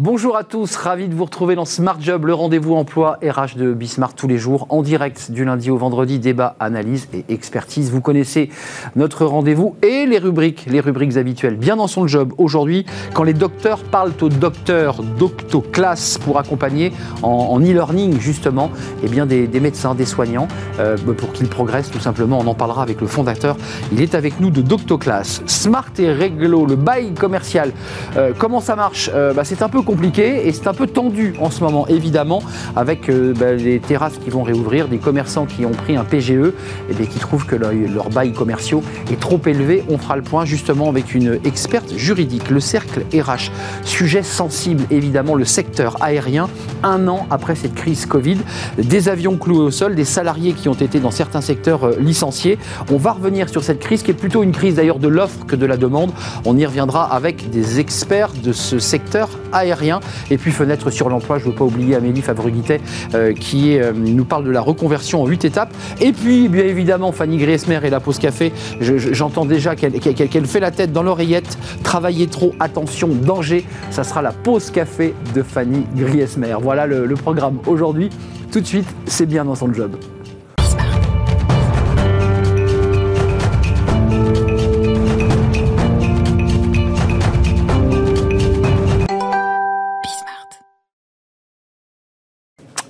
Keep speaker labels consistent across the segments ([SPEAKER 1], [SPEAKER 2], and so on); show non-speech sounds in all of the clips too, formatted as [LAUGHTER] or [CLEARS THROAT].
[SPEAKER 1] Bonjour à tous, ravi de vous retrouver dans Smart Job, le rendez-vous emploi RH de Bismart tous les jours, en direct du lundi au vendredi, débat, analyse et expertise. Vous connaissez notre rendez-vous et les rubriques, les rubriques habituelles. Bien dans son job aujourd'hui, quand les docteurs parlent aux docteurs d'Octoclass pour accompagner en, e-learning justement eh bien des, médecins, des soignants, euh, pour qu'ils progressent tout simplement. On en parlera avec le fondateur. Il est avec nous de Doctoclass. Smart et réglo, le bail commercial. Euh, comment ça marche? Euh, bah, C'est un peu compliqué et c'est un peu tendu en ce moment, évidemment, avec euh, bah, les terrasses qui vont réouvrir, des commerçants qui ont pris un PGE et qui trouvent que leurs leur bail commerciaux est trop élevé. On fera le point justement avec une experte juridique, le cercle RH. Sujet sensible, évidemment, le secteur aérien, un an après cette crise Covid. Des avions cloués au sol, des salariés qui ont été dans certains secteurs euh, licenciés. On va revenir sur cette crise qui est plutôt une crise d'ailleurs de l'offre que de la demande. On y reviendra avec des experts de ce secteur aérien et puis fenêtre sur l'emploi, je ne veux pas oublier Amélie Favreguitet euh, qui euh, nous parle de la reconversion en huit étapes. Et puis, bien évidemment, Fanny Griesmer et la pause café. J'entends déjà qu'elle fait la tête dans l'oreillette. Travailler trop, attention, danger. Ça sera la pause café de Fanny Griesmer. Voilà le programme aujourd'hui. Tout de suite, c'est bien dans son job.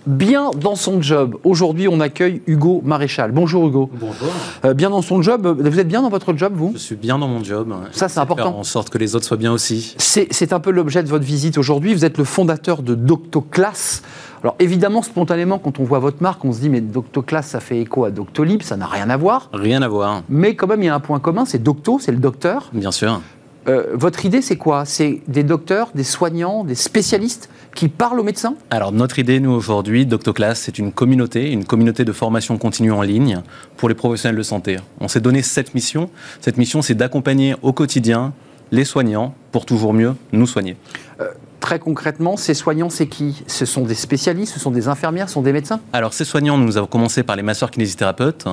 [SPEAKER 1] Bien dans son job. Aujourd'hui, on accueille Hugo Maréchal. Bonjour Hugo.
[SPEAKER 2] Bonjour.
[SPEAKER 1] Euh, bien dans son job. Vous êtes bien dans votre job, vous?
[SPEAKER 2] Je suis bien dans mon job.
[SPEAKER 1] Ça, c'est important.
[SPEAKER 2] en sorte que les autres soient bien aussi.
[SPEAKER 1] C'est un peu l'objet de votre visite aujourd'hui. Vous êtes le fondateur de Doctoclass. Alors évidemment, spontanément, quand on voit votre marque, on se dit mais Doctoclass, ça fait écho à Doctolib, ça n'a rien à voir.
[SPEAKER 2] Rien à voir.
[SPEAKER 1] Mais quand même, il y a un point commun, c'est Docto, c'est le docteur.
[SPEAKER 2] Bien sûr.
[SPEAKER 1] Euh, votre idée, c'est quoi? C'est des docteurs, des soignants, des spécialistes qui parlent aux médecins?
[SPEAKER 2] Alors, notre idée, nous, aujourd'hui, DoctoClass, c'est une communauté, une communauté de formation continue en ligne pour les professionnels de santé. On s'est donné cette mission. Cette mission, c'est d'accompagner au quotidien les soignants pour toujours mieux nous soigner.
[SPEAKER 1] Euh, très concrètement, ces soignants, c'est qui? Ce sont des spécialistes, ce sont des infirmières, ce sont des médecins?
[SPEAKER 2] Alors, ces soignants, nous avons commencé par les masseurs kinésithérapeutes.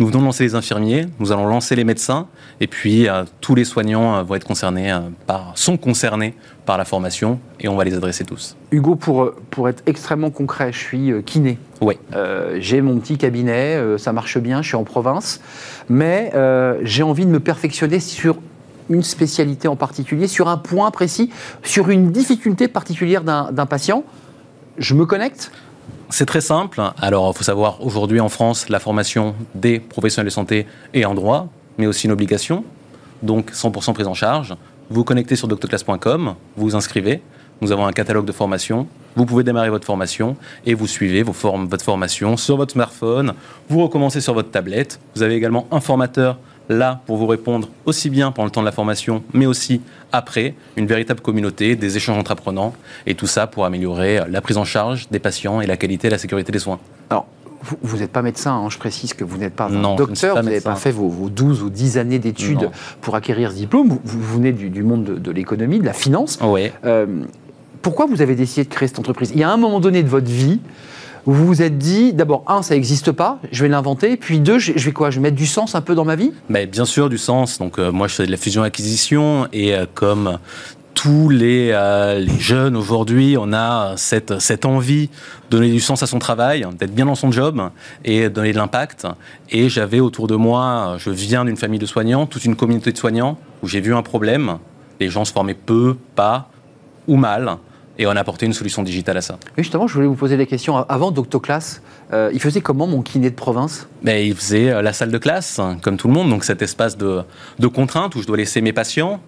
[SPEAKER 2] Nous venons de lancer les infirmiers, nous allons lancer les médecins, et puis euh, tous les soignants euh, vont être concernés euh, par, sont concernés par la formation, et on va les adresser tous.
[SPEAKER 1] Hugo, pour, pour être extrêmement concret, je suis kiné.
[SPEAKER 2] Oui.
[SPEAKER 1] j'ai mon petit cabinet, ça marche bien, je suis en province, mais j'ai envie de me perfectionner sur une spécialité en particulier, sur un point précis, sur une difficulté particulière d'un patient. Je me connecte
[SPEAKER 2] c'est très simple. Alors, il faut savoir, aujourd'hui en France, la formation des professionnels de santé est en droit, mais aussi une obligation. Donc, 100% prise en charge. Vous connectez sur doctoclass.com, vous vous inscrivez. Nous avons un catalogue de formation. Vous pouvez démarrer votre formation et vous suivez votre formation sur votre smartphone. Vous recommencez sur votre tablette. Vous avez également un formateur là pour vous répondre aussi bien pendant le temps de la formation, mais aussi après, une véritable communauté, des échanges entre apprenants, et tout ça pour améliorer la prise en charge des patients et la qualité et la sécurité des soins.
[SPEAKER 1] Alors, vous n'êtes pas médecin, hein, je précise que vous n'êtes pas un docteur, vous n'avez pas fait vos, 12 ou 10 années d'études pour acquérir ce diplôme, vous, venez du, monde de, l'économie, de la finance.
[SPEAKER 2] Oui. Euh,
[SPEAKER 1] pourquoi vous avez décidé de créer cette entreprise? Il y a un moment donné de votre vie vous vous êtes dit, d'abord, un, ça n'existe pas, je vais l'inventer, puis deux, je vais quoi Je vais mettre du sens un peu dans ma vie?
[SPEAKER 2] Mais Bien sûr, du sens. Donc, euh, moi, je fais de la fusion-acquisition, et euh, comme tous les, euh, les jeunes aujourd'hui, on a cette, cette envie de donner du sens à son travail, d'être bien dans son job et donner de l'impact. Et j'avais autour de moi, je viens d'une famille de soignants, toute une communauté de soignants, où j'ai vu un problème. Les gens se formaient peu, pas ou mal et on a apporté une solution digitale à ça.
[SPEAKER 1] justement, je voulais vous poser des questions. Avant Doctoclass, euh, il faisait comment mon kiné de province?
[SPEAKER 2] Mais Il faisait euh, la salle de classe, comme tout le monde, donc cet espace de, de contrainte où je dois laisser mes patients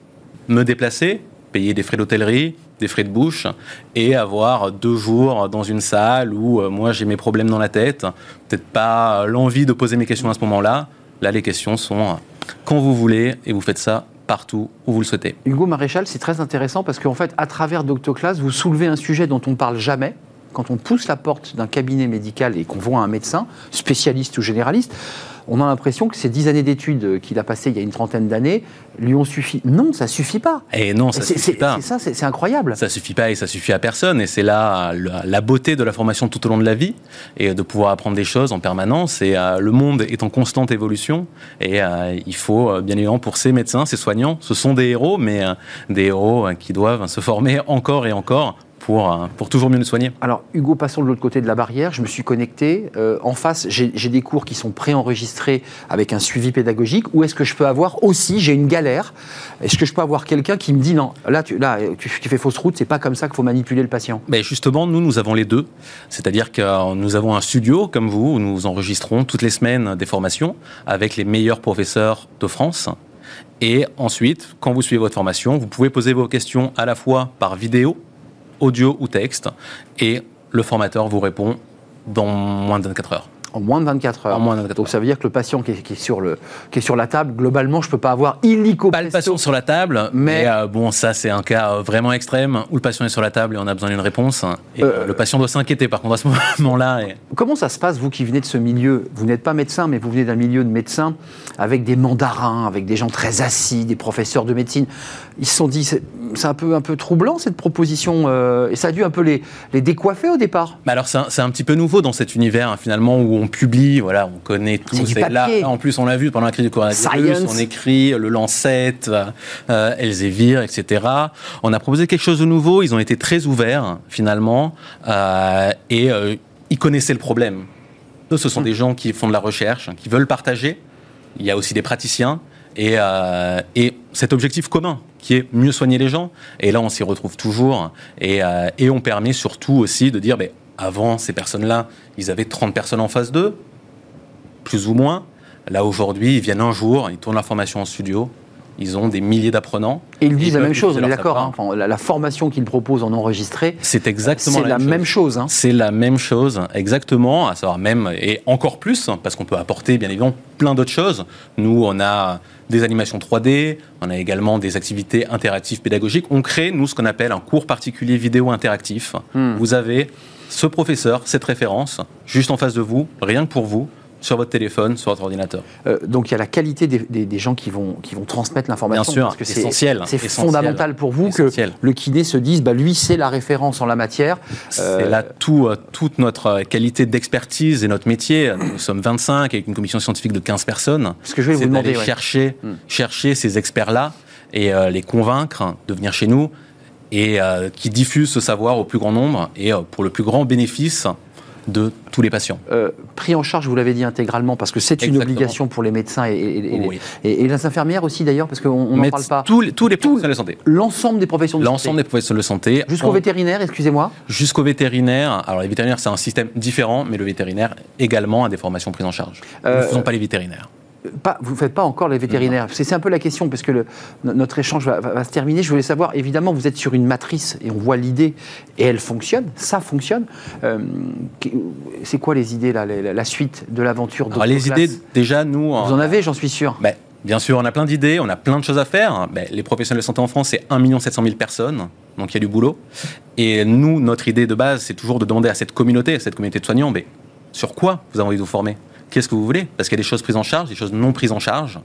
[SPEAKER 2] me déplacer, payer des frais d'hôtellerie, des frais de bouche, et avoir deux jours dans une salle où euh, moi j'ai mes problèmes dans la tête, peut-être pas l'envie de poser mes questions à ce moment-là. Là, les questions sont quand vous voulez, et vous faites ça partout où vous le souhaitez.
[SPEAKER 1] Hugo Maréchal, c'est très intéressant parce qu'en fait, à travers Doctoclass, vous soulevez un sujet dont on ne parle jamais quand on pousse la porte d'un cabinet médical et qu'on voit un médecin, spécialiste ou généraliste, on a l'impression que ces dix années d'études qu'il a passées il y a une trentaine d'années lui ont suffi. Non, ça suffit pas.
[SPEAKER 2] Et non, ça suffit pas.
[SPEAKER 1] C'est ça, c'est incroyable.
[SPEAKER 2] Ça suffit pas et ça suffit à personne. Et c'est là la, beauté de la formation tout au long de la vie et de pouvoir apprendre des choses en permanence. Et euh, le monde est en constante évolution. Et euh, il faut, euh, bien évidemment, pour ces médecins, ces soignants, ce sont des héros, mais des héros qui doivent se former encore et encore pour, euh, pour toujours mieux nous soigner.
[SPEAKER 1] Alors, Hugo, passons de l'autre côté de la barrière. Je me suis connecté. Euh, en face, j'ai des cours qui sont préenregistrés avec un suivi pédagogique. Ou est-ce que je peux avoir aussi, j'ai une galère, est-ce que je peux avoir quelqu'un qui me dit non, là, tu, là, tu, fais fausse route, c'est pas comme ça qu'il faut manipuler le patient?
[SPEAKER 2] Mais Justement, nous, nous avons les deux. C'est-à-dire que euh, nous avons un studio comme vous où nous enregistrons toutes les semaines des formations avec les meilleurs professeurs de France. Et ensuite, quand vous suivez votre formation, vous pouvez poser vos questions à la fois par vidéo, audio ou texte, et le formateur vous répond dans moins de 24 heures
[SPEAKER 1] en moins de 24 heures. Donc ça veut dire que le patient qui est, sur, le, qui est sur la table, globalement, je ne peux pas avoir illico
[SPEAKER 2] Pas le patient sur la table, mais, euh, bon, ça c'est un cas euh, vraiment extrême où le patient est sur la table et on a besoin d'une réponse. Et euh, le patient doit s'inquiéter par contre à ce [LAUGHS] moment-là.
[SPEAKER 1] Comment ça se passe, vous qui venez de ce milieu? Vous n'êtes pas médecin, mais vous venez d'un milieu de médecins avec des mandarins, avec des gens très assis, des professeurs de médecine. Ils se sont dit, c'est un peu, un peu troublant cette proposition, et ça a dû un peu les, les décoiffer au départ.
[SPEAKER 2] Mais alors c'est un, petit peu nouveau dans cet univers, hein, finalement, où on on publie, voilà, on connaît tout.
[SPEAKER 1] C'est là,
[SPEAKER 2] en plus, on l'a vu pendant la crise du coronavirus, on écrit le Lancet, euh, Elsevier, etc. On a proposé quelque chose de nouveau. Ils ont été très ouverts finalement euh, et euh, ils connaissaient le problème. Eux, ce sont mm. des gens qui font de la recherche, qui veulent partager. Il y a aussi des praticiens. Et, euh, et, cet objectif commun qui est mieux soigner les gens. Et là, on s'y retrouve toujours. Et, euh, et, on permet surtout aussi de dire, ben, avant, ces personnes-là, ils avaient 30 personnes en face d'eux, plus ou moins. Là, aujourd'hui, ils viennent un jour, ils tournent la formation en studio, ils ont des milliers d'apprenants.
[SPEAKER 1] Et ils disent la même chose, on est d'accord. Hein. la, formation qu'ils proposent en enregistré,
[SPEAKER 2] c'est exactement
[SPEAKER 1] la, même chose. Hein.
[SPEAKER 2] C'est la même chose, exactement. À savoir même et encore plus, parce qu'on peut apporter bien évidemment plein d'autres choses. Nous, on a des animations 3D, on a également des activités interactives pédagogiques. On crée nous ce qu'on appelle un cours particulier vidéo interactif. Hmm. Vous avez ce professeur, cette référence, juste en face de vous, rien que pour vous, sur votre téléphone, sur votre ordinateur.
[SPEAKER 1] Euh, donc il y a la qualité des, gens qui vont, qui vont transmettre l'information.
[SPEAKER 2] Bien sûr, parce que c'est essentiel.
[SPEAKER 1] C'est fondamental pour vous que le kiné se dise, bah, lui c'est la référence en la matière.
[SPEAKER 2] C'est euh, là tout, euh, toute notre qualité d'expertise et notre métier. Nous sommes 25 avec une commission scientifique de 15 personnes.
[SPEAKER 1] Ce que je vais vous demander,
[SPEAKER 2] chercher, hmm. chercher ces experts-là et les convaincre de venir chez nous et euh, qui diffuse ce savoir au plus grand nombre et euh, pour le plus grand bénéfice de tous les patients.
[SPEAKER 1] Euh, pris en charge, vous l'avez dit intégralement, parce que c'est une obligation pour les médecins et, et, les, infirmières aussi d'ailleurs, parce qu'on n'en parle pas.
[SPEAKER 2] Tous les, tous les professionnels de santé.
[SPEAKER 1] L'ensemble des professions de santé.
[SPEAKER 2] L'ensemble des professionnels de santé.
[SPEAKER 1] Jusqu'au vétérinaire, excusez-moi
[SPEAKER 2] Jusqu'au vétérinaire. Alors les vétérinaires, c'est un système différent, mais le vétérinaire également a des formations prises en charge. Nous ne faisons pas les vétérinaires
[SPEAKER 1] vous ne faites pas encore les vétérinaires C'est un peu la question, parce que notre échange va, se terminer. Je voulais savoir, évidemment, vous êtes sur une matrice et on voit l'idée, et elle fonctionne, ça fonctionne. Euh, c'est quoi les idées, là, la, suite de l'aventure
[SPEAKER 2] Les idées, déjà, nous.
[SPEAKER 1] Vous en avez, j'en suis sûr.
[SPEAKER 2] Ben, bien sûr, on a plein d'idées, on a plein de choses à faire. Ben, les professionnels de santé en France, c'est 1 700 000 personnes, donc il y a du boulot. Et nous, notre idée de base, c'est toujours de demander à cette communauté, à cette communauté de soignants, mais sur quoi vous avez envie de vous former? Qu'est-ce que vous voulez? Parce qu'il y a des choses prises en charge, des choses non prises en charge.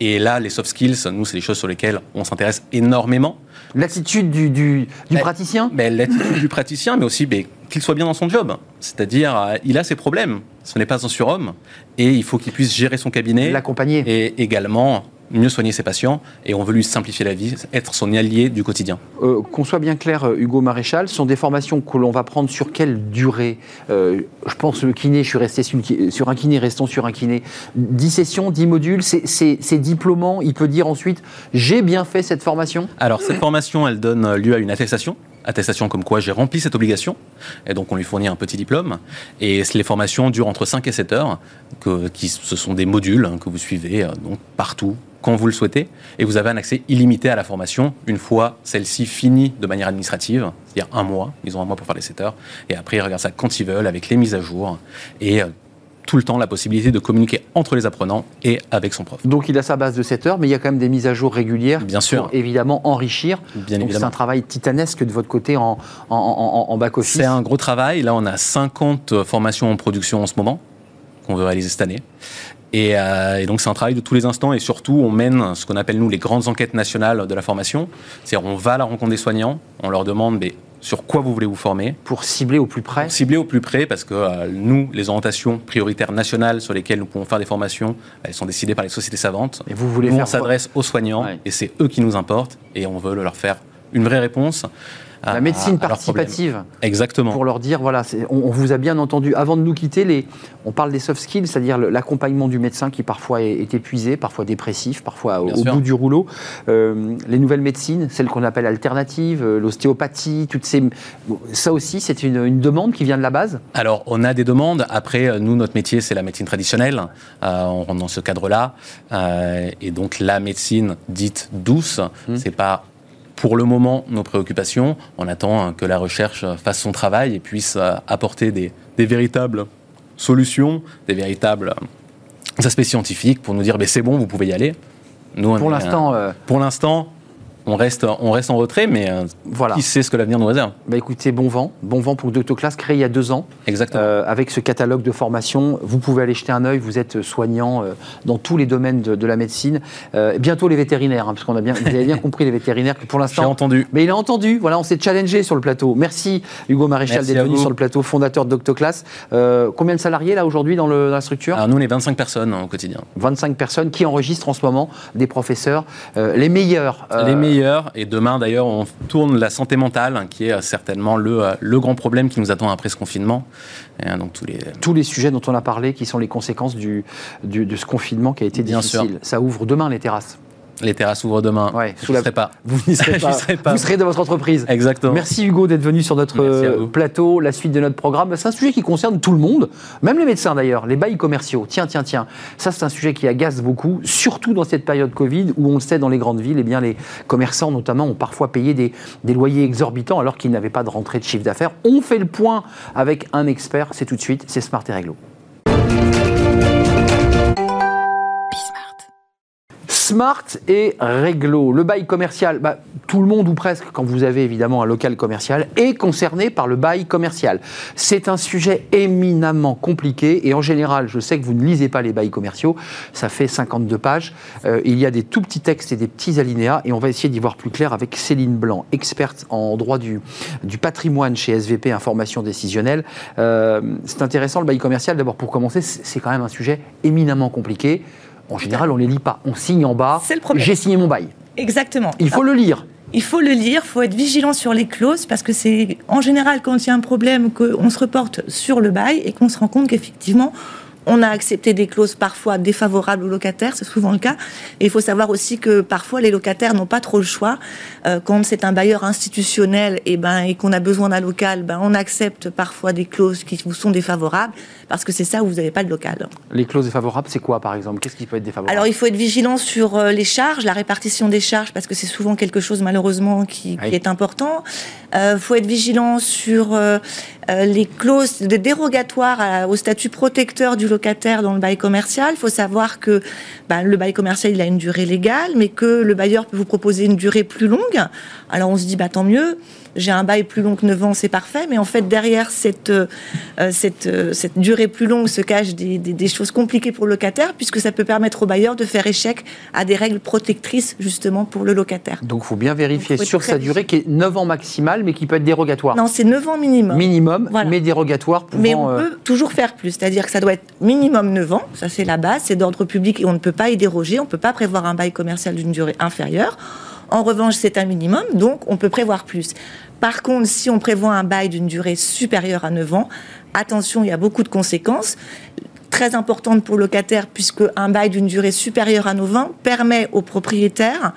[SPEAKER 2] Et là, les soft skills, nous, c'est des choses sur lesquelles on s'intéresse énormément.
[SPEAKER 1] L'attitude du, du, praticien?
[SPEAKER 2] L'attitude du praticien, mais aussi qu'il soit bien dans son job. C'est-à-dire, euh, il a ses problèmes. Ce n'est pas un surhomme. Et il faut qu'il puisse gérer son cabinet.
[SPEAKER 1] L'accompagner.
[SPEAKER 2] Et également mieux soigner ses patients et on veut lui simplifier la vie, être son allié du quotidien.
[SPEAKER 1] Euh, qu'on soit bien clair, euh, Hugo Maréchal, ce sont des formations que l'on va prendre sur quelle durée? Euh, Je pense le kiné, je suis resté sur, un kiné, restons sur un kiné. 10 sessions, 10 modules, c'est diplômant, il peut dire ensuite j'ai bien fait cette formation?
[SPEAKER 2] Alors cette formation, elle donne lieu à une attestation attestation comme quoi j'ai rempli cette obligation. Et donc on lui fournit un petit diplôme. Et les formations durent entre 5 et 7 heures. Que, qui, ce sont des modules hein, que vous suivez donc, partout, quand vous le souhaitez, et vous avez un accès illimité à la formation une fois celle-ci finie de manière administrative, c'est-à-dire un mois, ils ont un mois pour faire les 7 heures, et après ils regardent ça quand ils veulent, avec les mises à jour, et euh, tout le temps la possibilité de communiquer entre les apprenants et avec son prof.
[SPEAKER 1] Donc il a sa base de 7 heures, mais il y a quand même des mises à jour régulières
[SPEAKER 2] Bien sûr.
[SPEAKER 1] pour évidemment enrichir.
[SPEAKER 2] Bien
[SPEAKER 1] Donc c'est un travail titanesque de votre côté en, en, en- en back-office.
[SPEAKER 2] C'est un gros travail. Là, on a 50 formations en production en ce moment qu'on veut réaliser cette année. Et, euh, et donc, c'est un travail de tous les instants. Et surtout, on mène ce qu'on appelle, nous, les grandes enquêtes nationales de la formation. C'est-à-dire, on va à la rencontre des soignants, on leur demande mais, sur quoi vous voulez vous former?
[SPEAKER 1] Pour cibler au plus près?
[SPEAKER 2] cibler au plus près, parce que euh, nous, les orientations prioritaires nationales sur lesquelles nous pouvons faire des formations, elles sont décidées par les sociétés savantes.
[SPEAKER 1] Et vous voulez
[SPEAKER 2] Nous,
[SPEAKER 1] faire
[SPEAKER 2] on s'adresse aux soignants
[SPEAKER 1] Ouais.
[SPEAKER 2] et c'est eux qui nous importent et on veut leur faire une vraie réponse. À-
[SPEAKER 1] la médecine
[SPEAKER 2] à leurs problèmes.
[SPEAKER 1] participative.
[SPEAKER 2] Exactement.
[SPEAKER 1] pour leur dire, voilà, on, on vous a bien entendu. Avant de nous quitter, les, on parle des soft skills, c'est-à-dire l'accompagnement du médecin qui parfois est, est épuisé, parfois dépressif, parfois au,
[SPEAKER 2] Bien
[SPEAKER 1] au
[SPEAKER 2] sûr.
[SPEAKER 1] bout du rouleau. Euh, les nouvelles médecines, celles qu'on appelle alternatives, euh, l'ostéopathie, toutes ces... Ça aussi, c'est une, une demande qui vient de la base
[SPEAKER 2] Alors, on a des demandes. Après, euh, nous, notre métier, c'est la médecine traditionnelle. Euh, on rentre dans ce cadre-là. Euh, et donc, la médecine dite douce,
[SPEAKER 1] Mmh.
[SPEAKER 2] c'est pas pour le moment nos préoccupations. On attend euh, que la recherche fasse son travail et puisse euh, apporter des, des véritables solutions, des véritables euh, aspects scientifiques pour nous dire, ben, c'est bon, vous pouvez y aller. Nous, on
[SPEAKER 1] Pour l'instant,
[SPEAKER 2] euh,
[SPEAKER 1] euh,
[SPEAKER 2] pour l'instant, on reste, on reste en retrait, mais euh,
[SPEAKER 1] voilà.
[SPEAKER 2] qui sait ce que l'avenir nous réserve
[SPEAKER 1] Bah écoutez, bon vent. Bon vent pour Doctoclass, créé il y a deux ans.
[SPEAKER 2] Exactement.
[SPEAKER 1] Euh, avec ce catalogue de formation, vous pouvez aller jeter un œil. Vous êtes soignant euh, dans tous les domaines de, de la médecine. Euh, bientôt les vétérinaires, hein, parce qu'on a bien, vous avez bien [LAUGHS] compris les vétérinaires que pour
[SPEAKER 2] J'ai
[SPEAKER 1] l'instant.
[SPEAKER 2] entendu.
[SPEAKER 1] Mais il a entendu. Voilà, on s'est challengé sur le plateau. Merci Hugo Maréchal d'être venu sur le plateau, fondateur de Doctoclass. Combien de salariés là aujourd'hui dans, la structure?
[SPEAKER 2] Alors, nous, on est 25 personnes hein, au quotidien.
[SPEAKER 1] 25 personnes qui enregistrent en ce moment des professeurs, les meilleurs.
[SPEAKER 2] Les meilleurs. Et demain, d'ailleurs, on tourne la santé mentale, hein, qui est euh, certainement le, euh, le grand problème qui nous attend après ce confinement. Et, euh, donc, tous les...
[SPEAKER 1] tous les sujets dont on a parlé, qui sont les conséquences du, du- de ce confinement qui a été
[SPEAKER 2] Bien
[SPEAKER 1] difficile.
[SPEAKER 2] sûr.
[SPEAKER 1] Ça ouvre demain les terrasses.
[SPEAKER 2] Les terrasses ouvrent demain.
[SPEAKER 1] Ouais,
[SPEAKER 2] Je
[SPEAKER 1] la-
[SPEAKER 2] ne serai pas. [LAUGHS]
[SPEAKER 1] Vous n'y serez [LAUGHS] pas.
[SPEAKER 2] serai pas.
[SPEAKER 1] Vous serez dans votre entreprise.
[SPEAKER 2] Exactement.
[SPEAKER 1] Merci Hugo d'être venu sur notre euh, plateau, la suite de notre programme. C'est un sujet qui concerne tout le monde, même les médecins d'ailleurs, les bails commerciaux. Tiens, tiens, tiens. Ça, c'est un sujet qui agace beaucoup, surtout dans cette période Covid où on le sait, dans les grandes villes, eh bien, les commerçants notamment ont parfois payé des, des loyers exorbitants alors qu'ils n'avaient pas de rentrée de chiffre d'affaires. On fait le point avec un expert. C'est tout de suite, c'est Smart et Réglo. Smart et Réglo, le bail commercial, bah, tout le monde ou presque, quand vous avez évidemment un local commercial, est concerné par le bail commercial. C'est un sujet éminemment compliqué et en général, je sais que vous ne lisez pas les bails commerciaux, ça fait 52 pages, Euh, il y a des tout petits textes et des petits alinéas et on va essayer d'y voir plus clair avec Céline Blanc, experte en droit du, du patrimoine chez SVP Information Décisionnelle. Euh, c'est intéressant le bail commercial, d'abord pour commencer, c'est c'est quand même un sujet éminemment compliqué. En général, on ne les lit pas. On signe en bas.
[SPEAKER 3] C'est le problème.
[SPEAKER 1] J'ai signé mon bail.
[SPEAKER 3] Exactement.
[SPEAKER 1] Il faut le lire.
[SPEAKER 3] Il faut le lire, il faut être vigilant sur les clauses parce que c'est en général quand il y a un problème qu'on se reporte sur le bail et qu'on se rend compte qu'effectivement on a accepté des clauses parfois défavorables aux locataires, c'est souvent le cas. Et il faut savoir aussi que parfois les locataires n'ont pas trop le choix. Euh, quand c'est un bailleur institutionnel et, ben, et qu'on a besoin d'un local, ben, on accepte parfois des clauses qui vous sont défavorables parce que c'est ça où vous n'avez pas de local.
[SPEAKER 1] Les clauses défavorables, c'est quoi par exemple? Qu'est-ce qui peut être défavorable?
[SPEAKER 3] Alors il faut être vigilant sur euh, les charges, la répartition des charges, parce que c'est souvent quelque chose malheureusement qui,
[SPEAKER 1] Oui.
[SPEAKER 3] qui est important. Il faut être vigilant sur euh, euh, les clauses de dérogatoire à- au statut protecteur du locataire dans le bail commercial. Il faut savoir que bah, le bail commercial il a une durée légale, mais que le bailleur peut vous proposer une durée plus longue. Alors on se dit bah tant mieux. J'ai un bail plus long que 9 ans, c'est parfait. Mais en fait, derrière cette, euh, euh, cette, euh, cette durée plus longue se cachent des, des- des choses compliquées pour le locataire, puisque ça peut permettre au bailleur de faire échec à des règles protectrices, justement, pour le locataire.
[SPEAKER 1] Donc il faut bien vérifier
[SPEAKER 3] Donc, faut être
[SPEAKER 1] sur sa durée qui est 9 ans maximal, mais qui peut être dérogatoire.
[SPEAKER 3] Non, c'est 9 ans minimum.
[SPEAKER 1] Minimum,
[SPEAKER 3] Voilà.
[SPEAKER 1] mais dérogatoire pouvant...
[SPEAKER 3] Mais on
[SPEAKER 1] euh,
[SPEAKER 3] peut toujours faire plus, c'est-à-dire que ça doit être minimum 9 ans, ça c'est la base, c'est d'ordre public et on ne peut pas y déroger, on ne peut pas prévoir un bail commercial d'une durée inférieure. En revanche, c'est un minimum, donc on peut prévoir plus. Par contre, si on prévoit un bail d'une durée supérieure à 9 ans, attention, il y a beaucoup de conséquences très importantes pour le locataire, puisque un bail d'une durée supérieure à 9 ans permet au propriétaire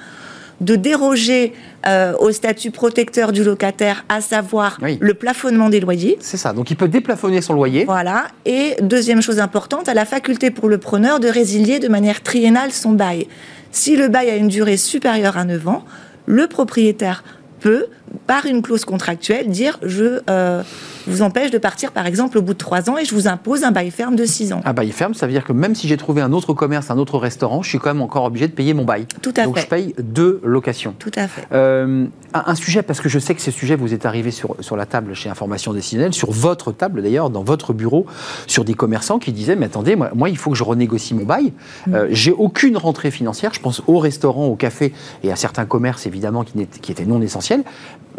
[SPEAKER 3] de déroger euh, au statut protecteur du locataire, à savoir
[SPEAKER 1] Oui.
[SPEAKER 3] le plafonnement des loyers.
[SPEAKER 1] C'est ça. Donc il peut déplafonner son loyer.
[SPEAKER 3] Voilà. Et deuxième chose importante, à la faculté pour le preneur de résilier de manière triennale son bail. Si le bail a une durée supérieure à 9 ans, le propriétaire peut par une clause contractuelle, dire je euh, vous empêche de partir, par exemple, au bout de trois ans et je vous impose un bail ferme de six ans.
[SPEAKER 1] Un bail ferme, ça veut dire que même si j'ai trouvé un autre commerce, un autre restaurant, je suis quand même encore obligé de payer mon bail.
[SPEAKER 3] Tout à
[SPEAKER 1] Donc
[SPEAKER 3] fait.
[SPEAKER 1] je paye deux locations.
[SPEAKER 3] Tout à fait.
[SPEAKER 1] Euh, un, un sujet, parce que je sais que ce sujet vous est arrivé sur, sur la table chez Information Décisionnelle, sur votre table d'ailleurs, dans votre bureau, sur des commerçants qui disaient Mais attendez, moi, moi, il faut que je renégocie mon bail. Euh, J'ai aucune rentrée financière. Je pense aux restaurants, aux cafés et à certains commerces évidemment qui étaient non essentiels.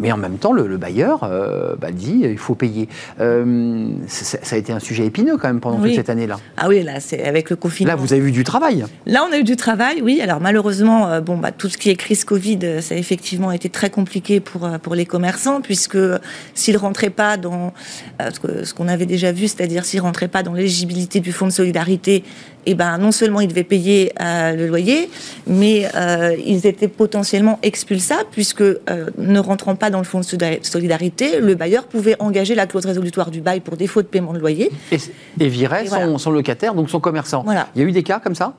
[SPEAKER 1] Mais en même temps, le, le bailleur euh, bah, dit il faut payer. Euh, ça, a été un sujet épineux quand même pendant
[SPEAKER 3] Oui.
[SPEAKER 1] toute cette année-là.
[SPEAKER 3] Ah oui, là, c'est avec le confinement.
[SPEAKER 1] Là, vous avez vu du travail.
[SPEAKER 3] Là, on a eu du travail, oui. Alors malheureusement, euh, bon, bah, tout ce qui est crise Covid, ça a effectivement été très compliqué pour, pour les commerçants, puisque s'ils rentraient pas dans ce qu'on avait déjà vu, c'est-à-dire s'ils rentraient pas dans l'éligibilité du fonds de solidarité, et ben non seulement ils devaient payer euh, le loyer, mais euh, ils étaient potentiellement expulsables, puisque euh, ne rentrant pas dans le fonds de solida- solidarité, le bailleur pouvait engager la clause résolutoire du bail pour défaut de paiement de loyer.
[SPEAKER 1] Et, Et son,
[SPEAKER 3] voilà.
[SPEAKER 1] son locataire, donc son commerçant.
[SPEAKER 3] Voilà.
[SPEAKER 1] Il y a eu des cas comme ça?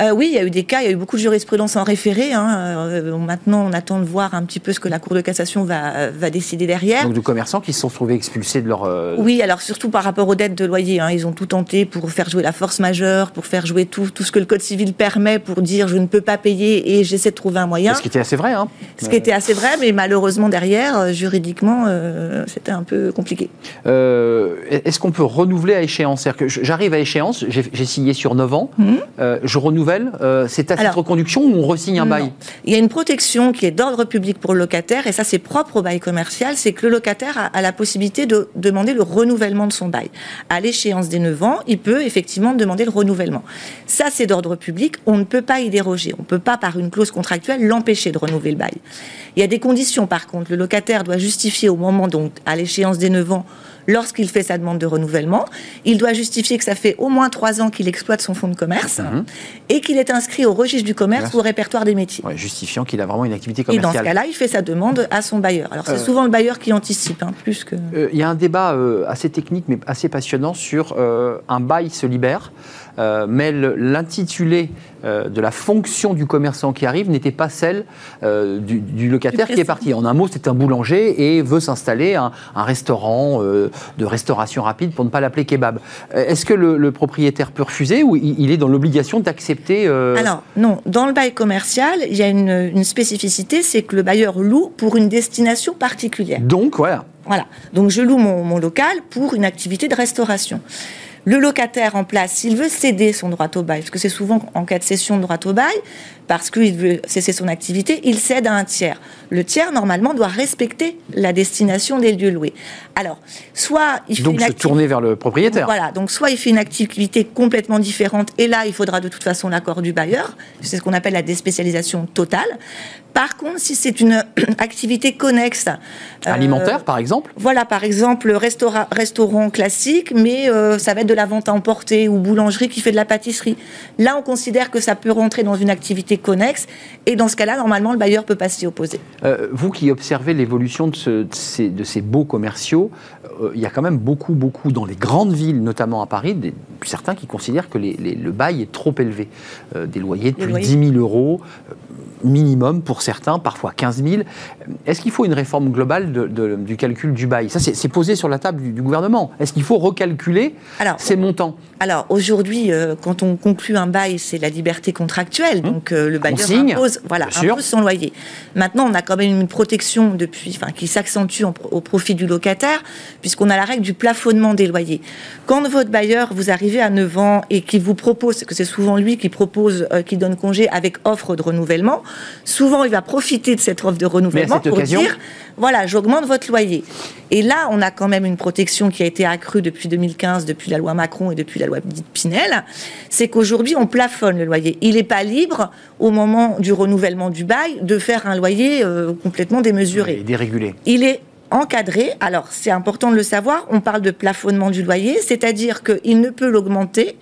[SPEAKER 3] Euh, oui, il y a eu des cas, il y a eu beaucoup de jurisprudence en référé. hein. Euh, maintenant, on attend de voir un petit peu ce que la Cour de cassation va, va décider derrière.
[SPEAKER 1] Donc de commerçants qui se sont trouvés expulsés de leur. euh,
[SPEAKER 3] Oui, alors surtout par rapport aux dettes de loyer. hein. Ils ont tout tenté pour faire jouer la force majeure, pour faire jouer tout, tout ce que le Code civil permet pour dire je ne peux pas payer et j'essaie de trouver un moyen.
[SPEAKER 1] Ce qui était assez vrai. Hein.
[SPEAKER 3] Ce qui était assez vrai, mais malheureusement derrière, juridiquement, euh, c'était un peu compliqué.
[SPEAKER 1] Euh, Est-ce qu'on peut renouveler à échéance? C'est-à-dire que je- j'arrive à échéance, j'ai signé sur 9 ans, euh, je renouvelle, euh, c'est à titre
[SPEAKER 3] Mhm. Alors,
[SPEAKER 1] reconduction ou on resigne un bail.
[SPEAKER 3] Il y a une protection qui est d'ordre public pour le locataire, et ça c'est propre au bail commercial, c'est que le locataire a, a la possibilité de demander le renouvellement de son bail. À l'échéance des 9 ans, il peut effectivement demander le renouvellement. Ça c'est d'ordre public, on ne peut pas y déroger. On ne peut pas par une clause contractuelle l'empêcher de renouveler le bail. Il y a des conditions par contre. Le locataire doit justifier au moment, donc à l'échéance des 9 ans, lorsqu'il fait sa demande de renouvellement, il doit justifier que ça fait au moins 3 ans qu'il exploite son fonds de commerce et qu'il est inscrit au registre du commerce ou au répertoire des métiers.
[SPEAKER 1] Ouais, Justifiant qu'il a vraiment une activité
[SPEAKER 3] Et dans ce
[SPEAKER 1] commerciale.
[SPEAKER 3] cas-là, il fait sa demande à son bailleur. Alors c'est
[SPEAKER 1] Euh,
[SPEAKER 3] souvent le bailleur qui anticipe, hein, plus que.
[SPEAKER 1] Euh, Il y a un débat euh, assez technique mais assez passionnant sur un bail se libère, euh, mais l'intitulé euh, de la fonction du commerçant qui arrive n'était pas celle euh, du, du locataire qui est parti. En un mot, c'est un boulanger et veut s'installer un, un restaurant de restauration rapide pour ne pas l'appeler kebab. Est-ce que le, le propriétaire peut refuser ou il, il est dans l'obligation d'accepter
[SPEAKER 3] Alors non, dans le bail commercial, il y a une, une spécificité, c'est que le bailleur loue pour une destination particulière.
[SPEAKER 1] Donc voilà.
[SPEAKER 3] Voilà. Donc je loue mon, mon local pour une activité de restauration. Le locataire en place, s'il veut céder son droit au bail, parce que c'est souvent en cas de cession de droit au bail, parce qu'il veut cesser son activité, il cède à un tiers. Le tiers, normalement, doit respecter la destination des lieux loués. Alors, soit il fait
[SPEAKER 1] Donc
[SPEAKER 3] une
[SPEAKER 1] se
[SPEAKER 3] activité-
[SPEAKER 1] tourner vers le propriétaire.
[SPEAKER 3] Voilà, donc soit il fait une activité complètement différente, et là, il faudra de toute façon l'accord du bailleur. C'est ce qu'on appelle la déspécialisation totale. Par contre, si c'est une [CLEARS THROAT] activité connexe. euh,
[SPEAKER 1] Alimentaire, par exemple
[SPEAKER 3] voilà, par exemple, restaura- restaurant classique, mais euh, ça va être de la vente à emporter ou boulangerie qui fait de la pâtisserie. Là, on considère que ça peut rentrer dans une activité connexe, et dans ce cas-là, normalement, le bailleur peut pas s'y opposer.
[SPEAKER 1] Euh, vous qui observez l'évolution de, ce- de ces, de ces beaux commerciaux, euh, il y a quand même beaucoup, beaucoup dans les grandes villes, notamment à Paris, des- certains qui considèrent que les- les- le bail est trop élevé. Euh, des loyers de plus de
[SPEAKER 3] loyers.
[SPEAKER 1] 10 000 euros, minimum pour certains, parfois 15 000. Est-ce qu'il faut une réforme globale de- du calcul du bail? Ça, c'est posé sur la table du, du gouvernement. Est-ce qu'il faut recalculer
[SPEAKER 3] Alors,
[SPEAKER 1] ces montants?
[SPEAKER 3] Alors aujourd'hui, quand on conclut un bail, c'est la liberté contractuelle, donc euh, le bailleur
[SPEAKER 1] signe,
[SPEAKER 3] impose, voilà, impose son loyer. Maintenant, on a quand même une protection depuis, enfin, qui s'accentue au profit du locataire, puisqu'on a la règle du plafonnement des loyers. Quand votre bailleur, vous arrivez à 9 ans et qui vous propose, que c'est souvent lui qui propose, euh, qui donne congé avec offre de renouvellement, souvent il va profiter de cette offre de renouvellement pour
[SPEAKER 1] occasion-
[SPEAKER 3] dire, voilà, j'augmente votre loyer. Et là, on a quand même une protection qui a été accrue depuis 2015, depuis la loi Macron et depuis la loi Pinel. C'est qu'aujourd'hui, on plafonne le loyer. Il n'est pas libre, au moment du renouvellement du bail, de faire un loyer euh, complètement démesuré.
[SPEAKER 1] dérégulé
[SPEAKER 3] Il est encadré. Alors, c'est important de le savoir. On parle de plafonnement du loyer, c'est-à-dire qu'il ne peut l'augmenter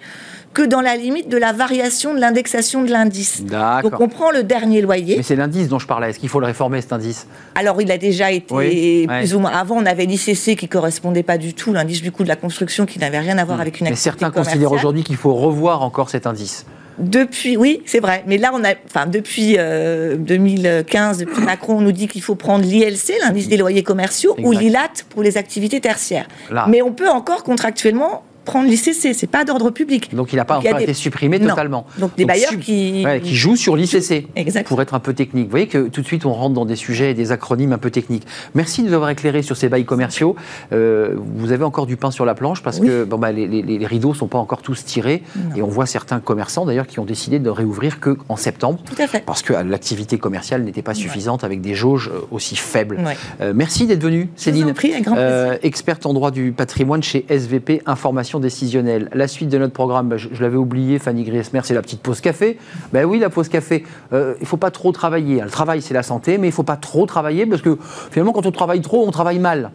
[SPEAKER 3] que dans la limite de la variation de l'indexation de l'indice. Donc, on prend le dernier loyer.
[SPEAKER 1] Mais c'est l'indice dont je parlais. Est-ce qu'il faut le réformer, cet indice?
[SPEAKER 3] Alors, il a déjà été
[SPEAKER 1] Oui,
[SPEAKER 3] plus
[SPEAKER 1] ouais.
[SPEAKER 3] ou moins. Avant, on avait l'ICC qui correspondait pas du tout, l'indice du coût de la construction qui n'avait rien à voir avec une
[SPEAKER 1] Mais
[SPEAKER 3] activité
[SPEAKER 1] certains considèrent aujourd'hui qu'il faut revoir encore cet indice.
[SPEAKER 4] Depuis, oui, c'est vrai. Mais là, on a, enfin, depuis 2015, depuis [COUGHS] Macron, on nous dit qu'il faut prendre l'ILC, l'indice des loyers commerciaux, ou l'ILAT pour les activités tertiaires. Mais on peut encore contractuellement prendre l'ICC, c'est pas d'ordre public.
[SPEAKER 1] Donc il n'a pas encore été supprimé totalement.
[SPEAKER 4] Donc des bailleurs qui...
[SPEAKER 1] qui jouent sur l'ICC, pour être un peu technique. Vous voyez que tout de suite on rentre dans des sujets et des acronymes un peu techniques. Merci de nous avoir éclairé sur ces bails commerciaux. Euh, vous avez encore du pain sur la planche parce que bon, bah, les, les, rideaux ne sont pas encore tous tirés et on voit certains commerçants d'ailleurs qui ont décidé de réouvrir qu'en septembre.
[SPEAKER 4] Tout à fait.
[SPEAKER 1] Parce que l'activité commerciale n'était pas suffisante avec des jauges euh, aussi faibles. Euh, merci d'être venue, Céline.
[SPEAKER 4] Prie, grand
[SPEAKER 1] experte en droit du patrimoine chez SVP Information décisionnelle. La suite de notre programme, bah, je, l'avais oublié, Fanny Griesmer, c'est la petite pause café. Ben oui, la pause café, euh, il ne faut pas trop travailler. Le travail, c'est la santé, mais il ne faut pas trop travailler parce que finalement, quand on travaille trop, on travaille mal.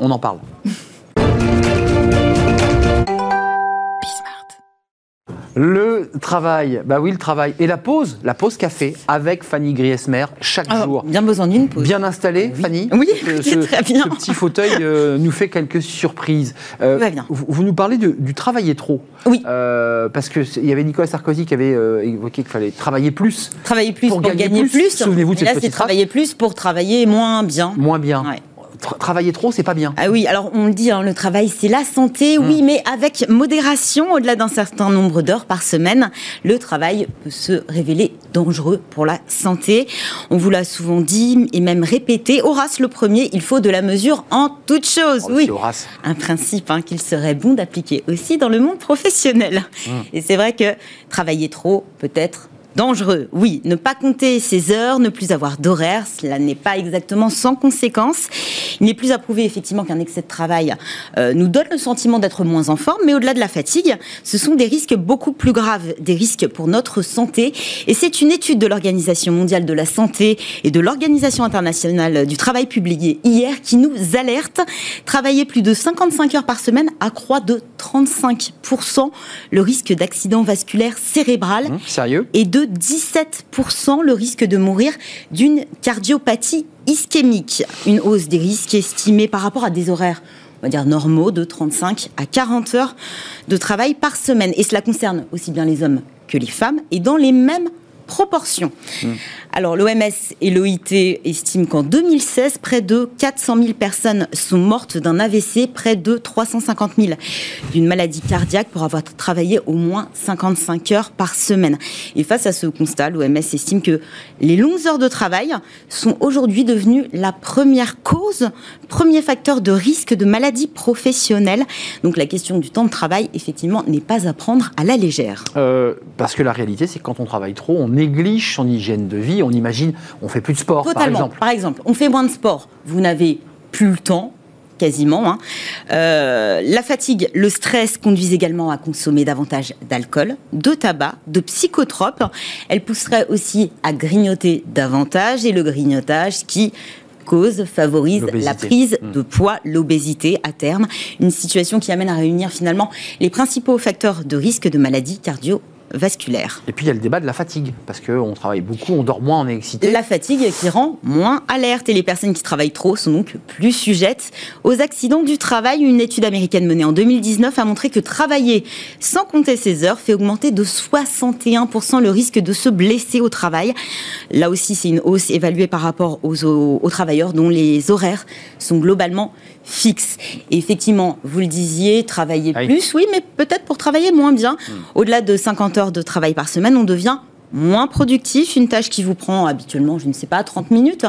[SPEAKER 1] On en parle. Le travail, bah oui, le travail. Et la pause, la pause café avec Fanny Griesmer chaque ah, jour.
[SPEAKER 4] Bien besoin d'une pause.
[SPEAKER 1] Bien installée, Fanny
[SPEAKER 4] Oui, ce, très bien.
[SPEAKER 1] Ce petit fauteuil euh, nous fait quelques surprises.
[SPEAKER 4] Euh, bien.
[SPEAKER 1] Vous, nous parlez du travailler trop.
[SPEAKER 4] Oui.
[SPEAKER 1] Euh, parce qu'il y avait Nicolas Sarkozy qui avait évoqué qu'il fallait travailler plus.
[SPEAKER 4] Travailler plus pour, gagner, plus.
[SPEAKER 1] Souvenez-vous de cette
[SPEAKER 4] là, c'est travailler plus pour travailler moins bien.
[SPEAKER 1] Moins bien travailler trop, c'est pas bien.
[SPEAKER 4] Ah oui, alors on le dit, hein, le travail, c'est la santé, oui, hmm. mais avec modération, au-delà d'un certain nombre d'heures par semaine, le travail peut se révéler dangereux pour la santé. On vous l'a souvent dit et même répété. Horace le premier, il faut de la mesure en toutes choses.
[SPEAKER 1] Oh,
[SPEAKER 4] oui,
[SPEAKER 1] Horace.
[SPEAKER 4] un principe hein, qu'il serait bon d'appliquer aussi dans le monde professionnel. Hmm. Et c'est vrai que travailler trop, peut-être Dangereux, oui. Ne pas compter ses heures, ne plus avoir d'horaire, cela n'est pas exactement sans conséquence. Il n'est plus à prouver effectivement qu'un excès de travail euh, nous donne le sentiment d'être moins en forme, mais au-delà de la fatigue, ce sont des risques beaucoup plus graves, des risques pour notre santé. Et c'est une étude de l'Organisation mondiale de la santé et de l'Organisation internationale du travail publiée hier qui nous alerte. Travailler plus de 55 heures par semaine accroît de 35% le risque d'accident vasculaire cérébral.
[SPEAKER 1] Mmh, sérieux?
[SPEAKER 4] Et de 17% le risque de mourir d'une cardiopathie ischémique. Une hausse des risques estimée par rapport à des horaires on va dire normaux de 35 à 40 heures de travail par semaine. Et cela concerne aussi bien les hommes que les femmes et dans les mêmes proportions. Mmh. Alors l'OMS et l'OIT estiment qu'en 2016, près de 400 000 personnes sont mortes d'un AVC, près de 350 000 d'une maladie cardiaque pour avoir travaillé au moins 55 heures par semaine. Et face à ce constat, l'OMS estime que les longues heures de travail sont aujourd'hui devenues la première cause, premier facteur de risque de maladie professionnelle. Donc la question du temps de travail, effectivement, n'est pas à prendre à la légère.
[SPEAKER 1] Euh, parce que la réalité, c'est que quand on travaille trop, on néglige son hygiène de vie, on imagine, on fait plus de sport,
[SPEAKER 4] par
[SPEAKER 1] exemple.
[SPEAKER 4] Par exemple, on fait moins de sport, vous n'avez plus le temps, quasiment. Hein. Euh, la fatigue, le stress conduisent également à consommer davantage d'alcool, de tabac, de psychotropes. Elle pousserait aussi à grignoter davantage et le grignotage qui cause, favorise la prise mmh. de poids, l'obésité à terme, une situation qui amène à réunir finalement les principaux facteurs de risque de maladies cardio vasculaire.
[SPEAKER 1] Et puis il y a le débat de la fatigue, parce qu'on travaille beaucoup, on dort moins, on est excité.
[SPEAKER 4] La fatigue qui rend moins alerte, et les personnes qui travaillent trop sont donc plus sujettes aux accidents du travail. Une étude américaine menée en 2019 a montré que travailler sans compter ses heures fait augmenter de 61% le risque de se blesser au travail. Là aussi, c'est une hausse évaluée par rapport aux, aux travailleurs dont les horaires sont globalement fixe. Et effectivement, vous le disiez, travailler plus, oui, mais peut-être pour travailler moins bien. Hmm. Au-delà de 50 heures de travail par semaine, on devient moins productif. Une tâche qui vous prend habituellement, je ne sais pas, 30 minutes,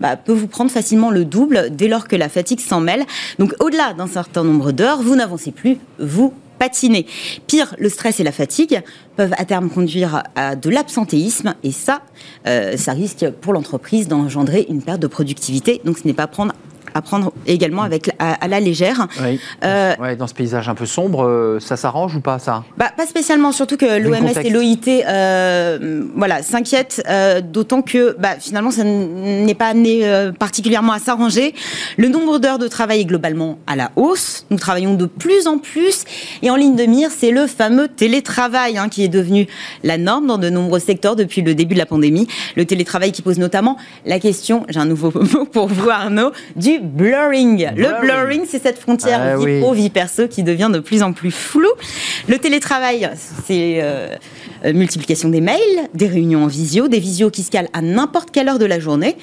[SPEAKER 4] bah, peut vous prendre facilement le double dès lors que la fatigue s'en mêle. Donc au-delà d'un certain nombre d'heures, vous n'avancez plus, vous patinez. Pire, le stress et la fatigue peuvent à terme conduire à de l'absentéisme et ça, euh, ça risque pour l'entreprise d'engendrer une perte de productivité. Donc ce n'est pas prendre à prendre également avec, à, la légère.
[SPEAKER 1] Oui. Euh, dans ce paysage un peu sombre, euh, ça s'arrange ou pas ça?
[SPEAKER 4] Bah, Pas spécialement, surtout que l'OMS et l'OIT euh, voilà, s'inquiètent, d'autant que bah, finalement ça n'est pas amené particulièrement à s'arranger. Le nombre d'heures de travail est globalement à la hausse. Nous travaillons de plus en plus et en ligne de mire, c'est le fameux télétravail hein, qui est devenu la norme dans de nombreux secteurs depuis le début de la pandémie. Le télétravail qui pose notamment la question, j'ai un nouveau [LAUGHS] mot pour vous Arnaud, du du blurring. Le blurring, c'est cette frontière
[SPEAKER 1] Ah
[SPEAKER 4] vie
[SPEAKER 1] oui.
[SPEAKER 4] pro, vie perso qui devient de plus en plus floue. Le télétravail, c'est euh, multiplication des mails, des réunions en visio, des visios qui se calent à n'importe quelle heure de la journée.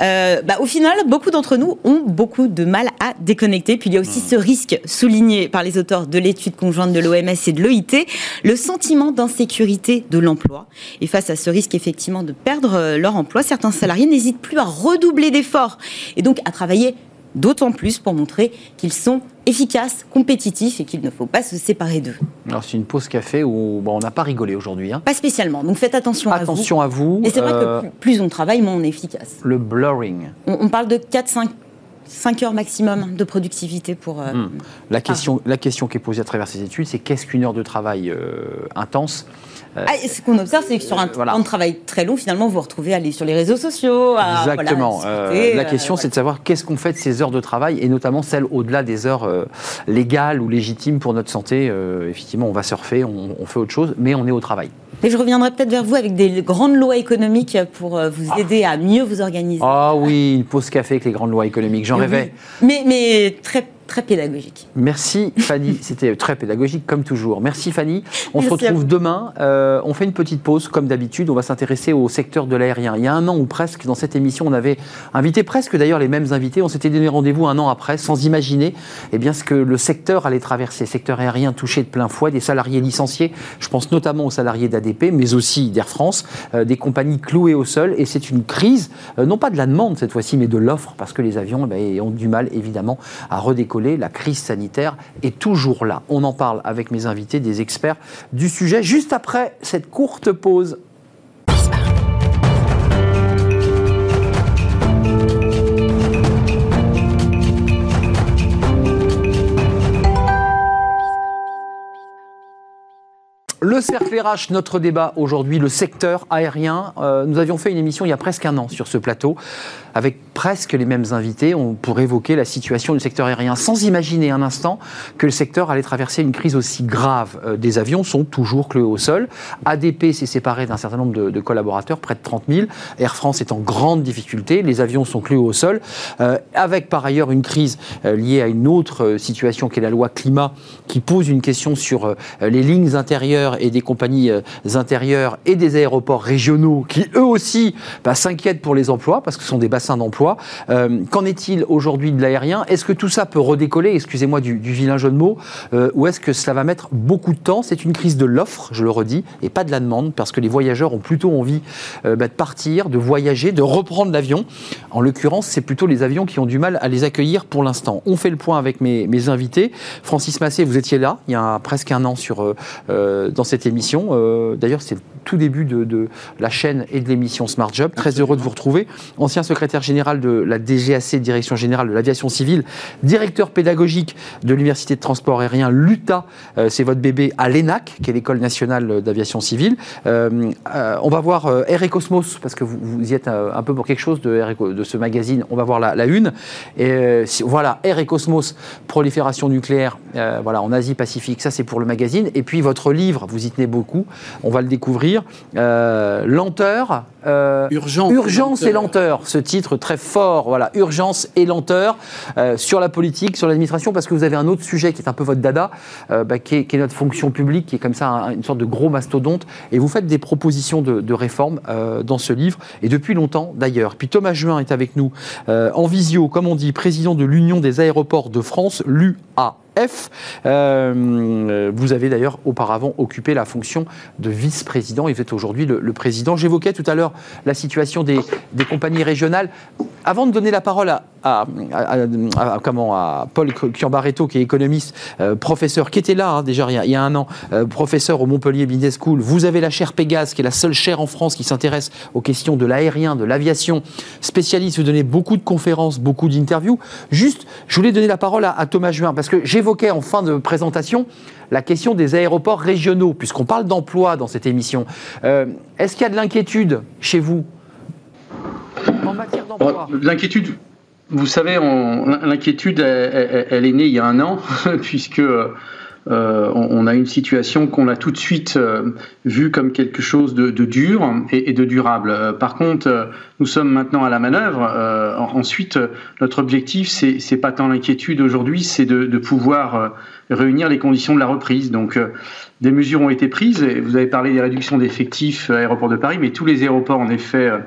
[SPEAKER 4] Euh, bah, au final, beaucoup d'entre nous ont beaucoup de mal à déconnecter. Puis il y a aussi ce risque souligné par les auteurs de l'étude conjointe de l'OMS et de l'OIT, le sentiment d'insécurité de l'emploi. Et face à ce risque effectivement de perdre euh, leur emploi, certains salariés n'hésitent plus à redoubler d'efforts et donc à travailler d'autant plus pour montrer qu'ils sont efficaces, compétitifs et qu'il ne faut pas se séparer d'eux.
[SPEAKER 1] Alors, c'est une pause café où bon, on n'a pas rigolé aujourd'hui. hein.
[SPEAKER 4] Pas spécialement, donc faites attention,
[SPEAKER 1] Attention
[SPEAKER 4] à
[SPEAKER 1] à vous.
[SPEAKER 4] vous. Et c'est vrai
[SPEAKER 1] euh,
[SPEAKER 4] que plus, plus on travaille, moins on est efficace.
[SPEAKER 1] le blurring.
[SPEAKER 4] On, on parle de 4-5 5 heures maximum de productivité pour... euh,
[SPEAKER 1] Hmm. La question, la question qui est posée à travers ces études, c'est qu'est-ce qu'une heure de travail euh, intense Euh,
[SPEAKER 4] Ah, ce qu'on observe, c'est que sur un
[SPEAKER 1] voilà.
[SPEAKER 4] temps de travail très long, finalement, vous vous retrouvez à aller sur les réseaux sociaux. à, voilà,
[SPEAKER 1] Exactement.
[SPEAKER 4] Discuter,
[SPEAKER 1] la question, c'est de savoir qu'est-ce qu'on fait de ces heures de travail, et notamment celles au-delà des heures légales ou légitimes pour notre santé. Effectivement, on va surfer, on, on fait autre chose, mais on est au travail.
[SPEAKER 4] Et je reviendrai peut-être vers vous avec des grandes lois économiques pour vous aider à mieux vous organiser.
[SPEAKER 1] Ah oui, une pause café avec les grandes lois économiques, j'en
[SPEAKER 4] Oui. Mais, mais très, très pédagogique.
[SPEAKER 1] Merci Fanny, [LAUGHS] c'était très pédagogique comme toujours. Merci Fanny. On se
[SPEAKER 4] Merci
[SPEAKER 1] retrouve demain. Euh, on fait une petite pause comme d'habitude. On va s'intéresser au secteur de l'aérien. Il y a un an ou presque, dans cette émission, on avait invité presque d'ailleurs les mêmes invités. On s'était donné rendez-vous un an après, sans imaginer eh bien, ce que le secteur allait traverser. Secteur aérien touché de plein fouet, des salariés licenciés. Je pense notamment aux salariés d'ADP, mais aussi d'Air France, euh, des compagnies clouées au sol. Et c'est une crise, euh, non pas de la demande cette fois-ci, mais de l'offre, parce que les avions eh ont du mal évidemment à redécoller. La crise sanitaire est toujours là. On en parle avec mes invités, des experts du sujet, juste après cette courte pause. Le cercle RH, notre débat aujourd'hui, le secteur aérien. Euh, nous avions fait une émission il y a presque un an sur ce plateau, avec presque les mêmes invités, pour évoquer la situation du secteur aérien, sans imaginer un instant que le secteur allait traverser une crise aussi grave. Euh, des avions sont toujours cloués au sol. ADP s'est séparé d'un certain nombre de, collaborateurs, près de 30 000. Air France est en grande difficulté, les avions sont cloués au sol, euh, avec par ailleurs une crise euh, liée à une autre situation qui est la loi climat, qui pose une question sur les lignes intérieures et des compagnies intérieures et des aéroports régionaux qui eux aussi bah, s'inquiètent pour les emplois parce que ce sont des bassins d'emploi. Euh, Qu'en est-il aujourd'hui de l'aérien? Est-ce que tout ça peut redécoller Excusez-moi du, du vilain jeu de mots. euh, ou est-ce que cela va mettre beaucoup de temps? C'est une crise de l'offre, je le redis, et pas de la demande parce que les voyageurs ont plutôt envie euh, bah, de partir, de voyager, de reprendre l'avion. En l'occurrence, c'est plutôt les avions qui ont du mal à les accueillir pour l'instant. On fait le point avec mes, invités. Francis Massé, vous étiez là il y a presque un an sur, dans cette émission. D'ailleurs, c'est le tout début de, de la chaîne et de l'émission Smart Job. Très heureux de vous retrouver. Ancien secrétaire général de la DGAC, Direction Générale de l'Aviation Civile, directeur pédagogique de l'Université de Transport Aérien, l'UTA, euh, c'est votre bébé, à l'ENAC, qui est l'École Nationale d'Aviation Civile. Euh, euh, on va voir Air et Cosmos, parce que vous, y êtes un peu pour quelque chose de, ce magazine. On va voir la, une. Et, voilà, Air et Cosmos, prolifération nucléaire, voilà, en Asie-Pacifique, ça c'est pour le magazine. Et puis votre livre, vous y tenez beaucoup, on va le découvrir. Lenteur. Euh,
[SPEAKER 5] Urgence.
[SPEAKER 1] Urgence et lenteur, ce titre très fort, voilà, urgence et lenteur euh, sur la politique, sur l'administration, parce que vous avez un autre sujet qui est un peu votre dada, euh, bah, qui, est, qui est notre fonction publique, qui est comme ça un- une sorte de gros mastodonte, et vous faites des propositions de, de réforme dans ce livre, et depuis longtemps d'ailleurs. Puis Thomas Juin est avec nous en visio, comme on dit, président de l'Union des aéroports de France, l'UAF. Euh, vous avez d'ailleurs auparavant occupé la fonction de vice-président et vous êtes aujourd'hui le, président. J'évoquais tout à l'heure la situation des, compagnies régionales. Avant de donner la parole à, à- à- Paul Chiambaretto, qui est économiste, euh, professeur, qui était là hein, déjà il y, a, un an, euh, professeur au Montpellier Business School, vous avez la chaire Pégase, qui est la seule chaire en France qui s'intéresse aux questions de l'aérien, de l'aviation, spécialiste, vous donnez beaucoup de conférences, beaucoup d'interviews. Juste, je voulais donner la parole à, Thomas Juin, parce que en fin de présentation la question des aéroports régionaux, puisqu'on parle d'emploi dans cette émission. Euh, Est-ce qu'il y a de l'inquiétude chez vous en matière d'emploi?
[SPEAKER 5] Bon, L'inquiétude, vous savez, l'inquiétude, elle, est née il y a un an, [LAUGHS] puisque euh, on, a une situation qu'on a tout de suite vue comme quelque chose de, dur et, de durable. par contre, nous sommes maintenant à la manœuvre. ensuite, notre objectif, c'est pas tant l'inquiétude aujourd'hui, c'est de, de, pouvoir réunir les conditions de la reprise. Donc, des mesures ont été prises. Vous avez parlé des réductions d'effectifs à l'aéroport de Paris, mais tous les aéroports, en effet, euh,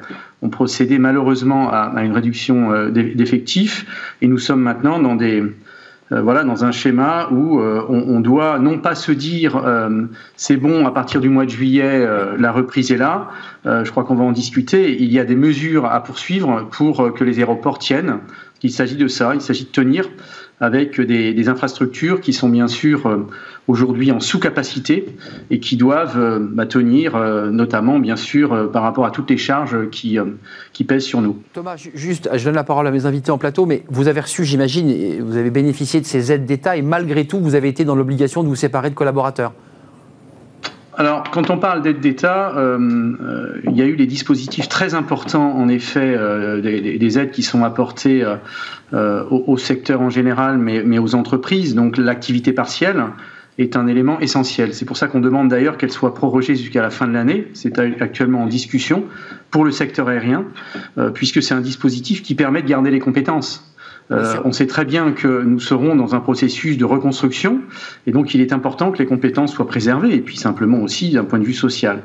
[SPEAKER 5] ont procédé malheureusement à, une réduction euh, d'effectifs. Et nous sommes maintenant dans des euh, voilà, dans un schéma où on, doit non pas se dire c'est bon à partir du mois de juillet la reprise est là. je crois qu'on va en discuter. Il y a des mesures à poursuivre pour que les aéroports tiennent. Il s'agit de ça. Il s'agit de tenir avec des, infrastructures qui sont bien sûr euh, aujourd'hui en sous-capacité et qui doivent euh, bah, tenir euh, notamment bien sûr par rapport à toutes les charges qui, qui pèsent sur nous.
[SPEAKER 1] Thomas, juste, je donne la parole à mes invités en plateau, mais vous avez reçu, j'imagine, vous avez bénéficié de ces aides d'État et malgré tout, vous avez été dans l'obligation de vous séparer de collaborateurs.
[SPEAKER 5] Alors, quand on parle d'aide d'État, il y a eu des dispositifs très importants, en effet, des, des, aides qui sont apportées euh, au, secteur en général, mais, mais aux entreprises. Donc l'activité partielle est un élément essentiel. C'est pour ça qu'on demande d'ailleurs qu'elle soit prorogée jusqu'à la fin de l'année. C'est actuellement en discussion pour le secteur aérien, euh, puisque c'est un dispositif qui permet de garder les compétences. Euh, on sait très bien que nous serons dans un processus de reconstruction et donc il est important que les compétences soient préservées et puis simplement aussi d'un point de vue social.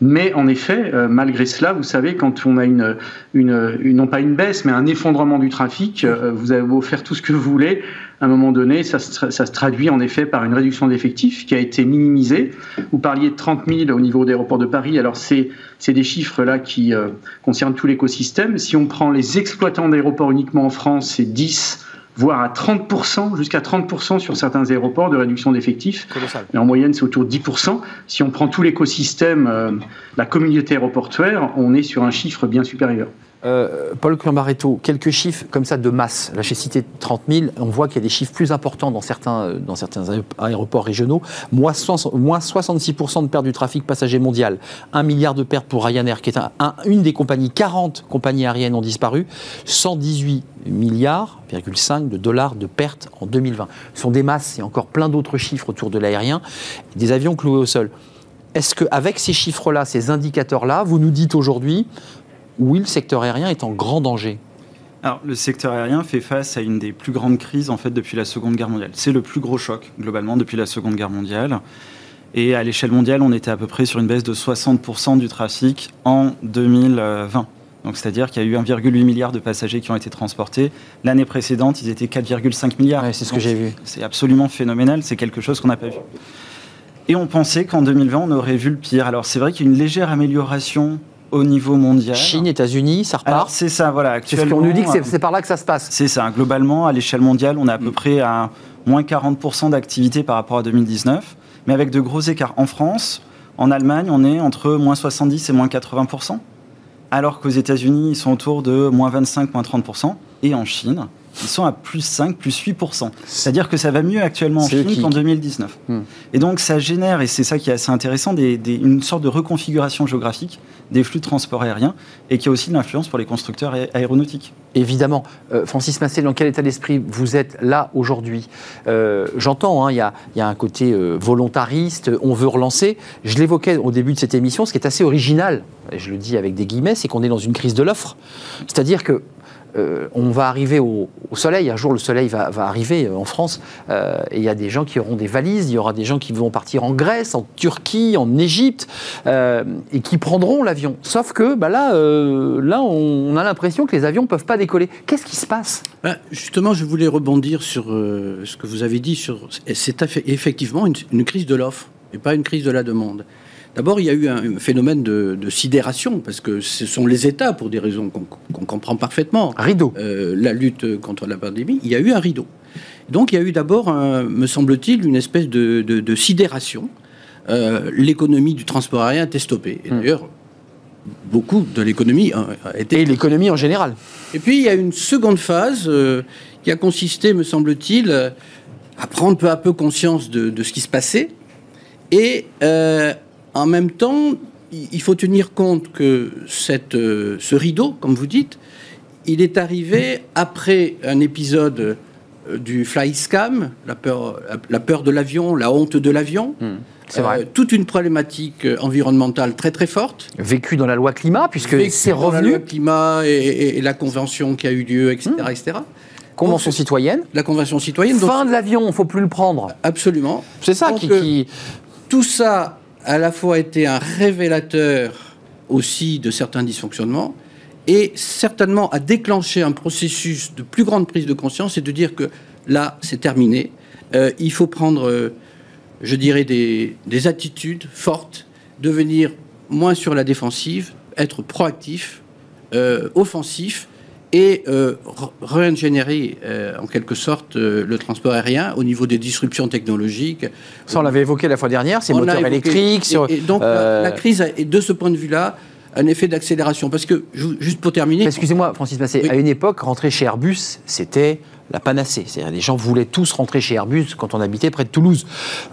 [SPEAKER 5] Mais en effet, euh, malgré cela, vous savez, quand on a une, une, non pas une baisse, mais un effondrement du trafic, euh, vous avez beau faire tout ce que vous voulez, à un moment donné, ça se, traduit en effet par une réduction d'effectifs qui a été minimisée. Vous parliez de 30 000 au niveau d'aéroports de Paris. Alors, c'est des chiffres là qui euh, concernent tout l'écosystème. Si on prend les exploitants d'aéroports uniquement en France, c'est 10 voire à 30%, jusqu'à 30% sur certains aéroports de réduction d'effectifs. Mais en moyenne, c'est autour de 10%. Si on prend tout l'écosystème, euh, la communauté aéroportuaire, on est sur un chiffre bien supérieur.
[SPEAKER 1] Euh, Paul Clambaretto, quelques chiffres comme ça de masse. Là, j'ai cité 30 000. On voit qu'il y a des chiffres plus importants dans certains, euh, aéroports régionaux. Moins, 66% de perte du trafic passager mondial. 1 milliard de pertes pour Ryanair, qui est une des compagnies. 40 compagnies aériennes ont disparu. 118 milliards, 5 de dollars de pertes en 2020. Ce sont des masses et encore plein d'autres chiffres autour de l'aérien. Des avions cloués au sol. Est-ce qu'avec ces chiffres-là, ces indicateurs-là, vous nous dites aujourd'hui, oui, le secteur aérien est en grand danger
[SPEAKER 6] alors, le secteur aérien fait face à une des plus grandes crises en fait depuis la Seconde Guerre mondiale. C'est le plus gros choc globalement depuis la Seconde Guerre mondiale. Et à l'échelle mondiale, on était à peu près sur une baisse de 60% du trafic en 2020. Donc, c'est-à-dire qu'il y a eu 1,8 milliard de passagers qui ont été transportés. L'année précédente, ils étaient 4,5 milliards.
[SPEAKER 1] c'est ce que j'ai vu.
[SPEAKER 6] C'est absolument phénoménal. C'est quelque chose qu'on n'a pas vu. Et on pensait qu'en 2020, on aurait vu le pire. Alors, c'est vrai qu'il y a une légère amélioration au niveau mondial.
[SPEAKER 1] Chine, États-Unis, ça repart
[SPEAKER 6] C'est ça, voilà.
[SPEAKER 1] Actuellement, on nous dit que c'est par là que ça se passe.
[SPEAKER 6] C'est ça. Globalement, à l'échelle mondiale, on est à peu mm. près à moins 40% d'activité par rapport à 2019, mais avec de gros écarts. En France, en Allemagne, on est entre moins 70 et moins 80%, alors qu'aux États-Unis, ils sont autour de moins 25, moins 30%, et en Chine, ils sont à plus 5, plus 8%. C'est-à-dire que ça va mieux actuellement en Chine qu'en 2019. Hmm. Et donc ça génère, et c'est ça qui est assez intéressant, des, une sorte de reconfiguration géographique des flux de transport aérien et qui a aussi de l'influence pour les constructeurs aéronautiques.
[SPEAKER 1] Évidemment. Euh, Francis Massé, dans quel état d'esprit vous êtes là aujourd'hui? Euh, J'entends, hein, il y, a un côté euh, volontariste, on veut relancer. Je l'évoquais au début de cette émission, ce qui est assez original, et je le dis avec des guillemets, c'est qu'on est dans une crise de l'offre. C'est-à-dire que euh, on va arriver au, soleil. Un jour, le soleil va, arriver euh, en France. Euh, et il y a des gens qui auront des valises. Il y aura des gens qui vont partir en Grèce, en Turquie, en Égypte, et qui prendront l'avion. Sauf que bah là, là, on, a l'impression que les avions ne peuvent pas décoller. Qu'est-ce qui se passe?
[SPEAKER 7] Bah, Justement, je voulais rebondir sur ce que vous avez dit. C'est effectivement une crise de l'offre et pas une crise de la demande. D'abord, il y a eu un phénomène de, sidération, parce que ce sont les États, pour des raisons qu'on comprend parfaitement.
[SPEAKER 1] Rideau.
[SPEAKER 7] Euh, la lutte contre la pandémie, il y a eu un rideau. Donc il y a eu d'abord, me semble-t-il, une espèce de, sidération. Euh, l'économie du transport aérien était stoppée. Et hmm. d'ailleurs, beaucoup de l'économie a été...
[SPEAKER 1] Et l'économie en général.
[SPEAKER 7] Et puis il y a une seconde phase euh, qui a consisté, me semble-t-il, à prendre peu à peu conscience de, ce qui se passait et en même temps, il faut tenir compte que cette, euh, ce rideau, comme vous dites, il est arrivé après un épisode euh, du fly scam, la peur, la peur de l'avion, la honte de l'avion.
[SPEAKER 1] Hmm, c'est vrai.
[SPEAKER 7] Euh, toute une problématique environnementale très très forte.
[SPEAKER 1] Vécu dans la loi climat, puisque c'est
[SPEAKER 7] dans la
[SPEAKER 1] revenu.
[SPEAKER 7] loi climat et, et- et la convention qui a eu lieu, etc.
[SPEAKER 1] Hmm.
[SPEAKER 7] etc.
[SPEAKER 1] Convention citoyenne.
[SPEAKER 7] La convention citoyenne, donc
[SPEAKER 1] Fin de l'avion, il ne faut plus le prendre.
[SPEAKER 7] absolument.
[SPEAKER 1] C'est ça
[SPEAKER 7] Donc,
[SPEAKER 1] qui, qui-
[SPEAKER 7] Tout ça, à la fois, été un révélateur aussi de certains dysfonctionnements et certainement a déclenché un processus de plus grande prise de conscience et de dire que là, c'est terminé. Euh, il faut prendre, euh, je dirais, des, des attitudes fortes, devenir moins sur la défensive, être proactif, euh, offensif et euh, euh, en quelque sorte euh, le transport aérien au niveau des disruptions technologiques.
[SPEAKER 1] Ça, on l'avait évoqué la fois dernière, c'est
[SPEAKER 7] On
[SPEAKER 1] moteurs
[SPEAKER 7] évoqué.
[SPEAKER 1] électriques. Sur,
[SPEAKER 7] Et, et donc
[SPEAKER 1] euh,
[SPEAKER 7] la, la crise et de ce point de vue-là un effet d'accélération parce que ju- juste pour terminer,
[SPEAKER 1] Excusez-moi, Francis Massé,
[SPEAKER 7] Oui.
[SPEAKER 1] à une époque, rentrer chez Airbus, c'était la panacée. C'est-à-dire, les gens voulaient tous rentrer chez Airbus quand on habitait près de Toulouse.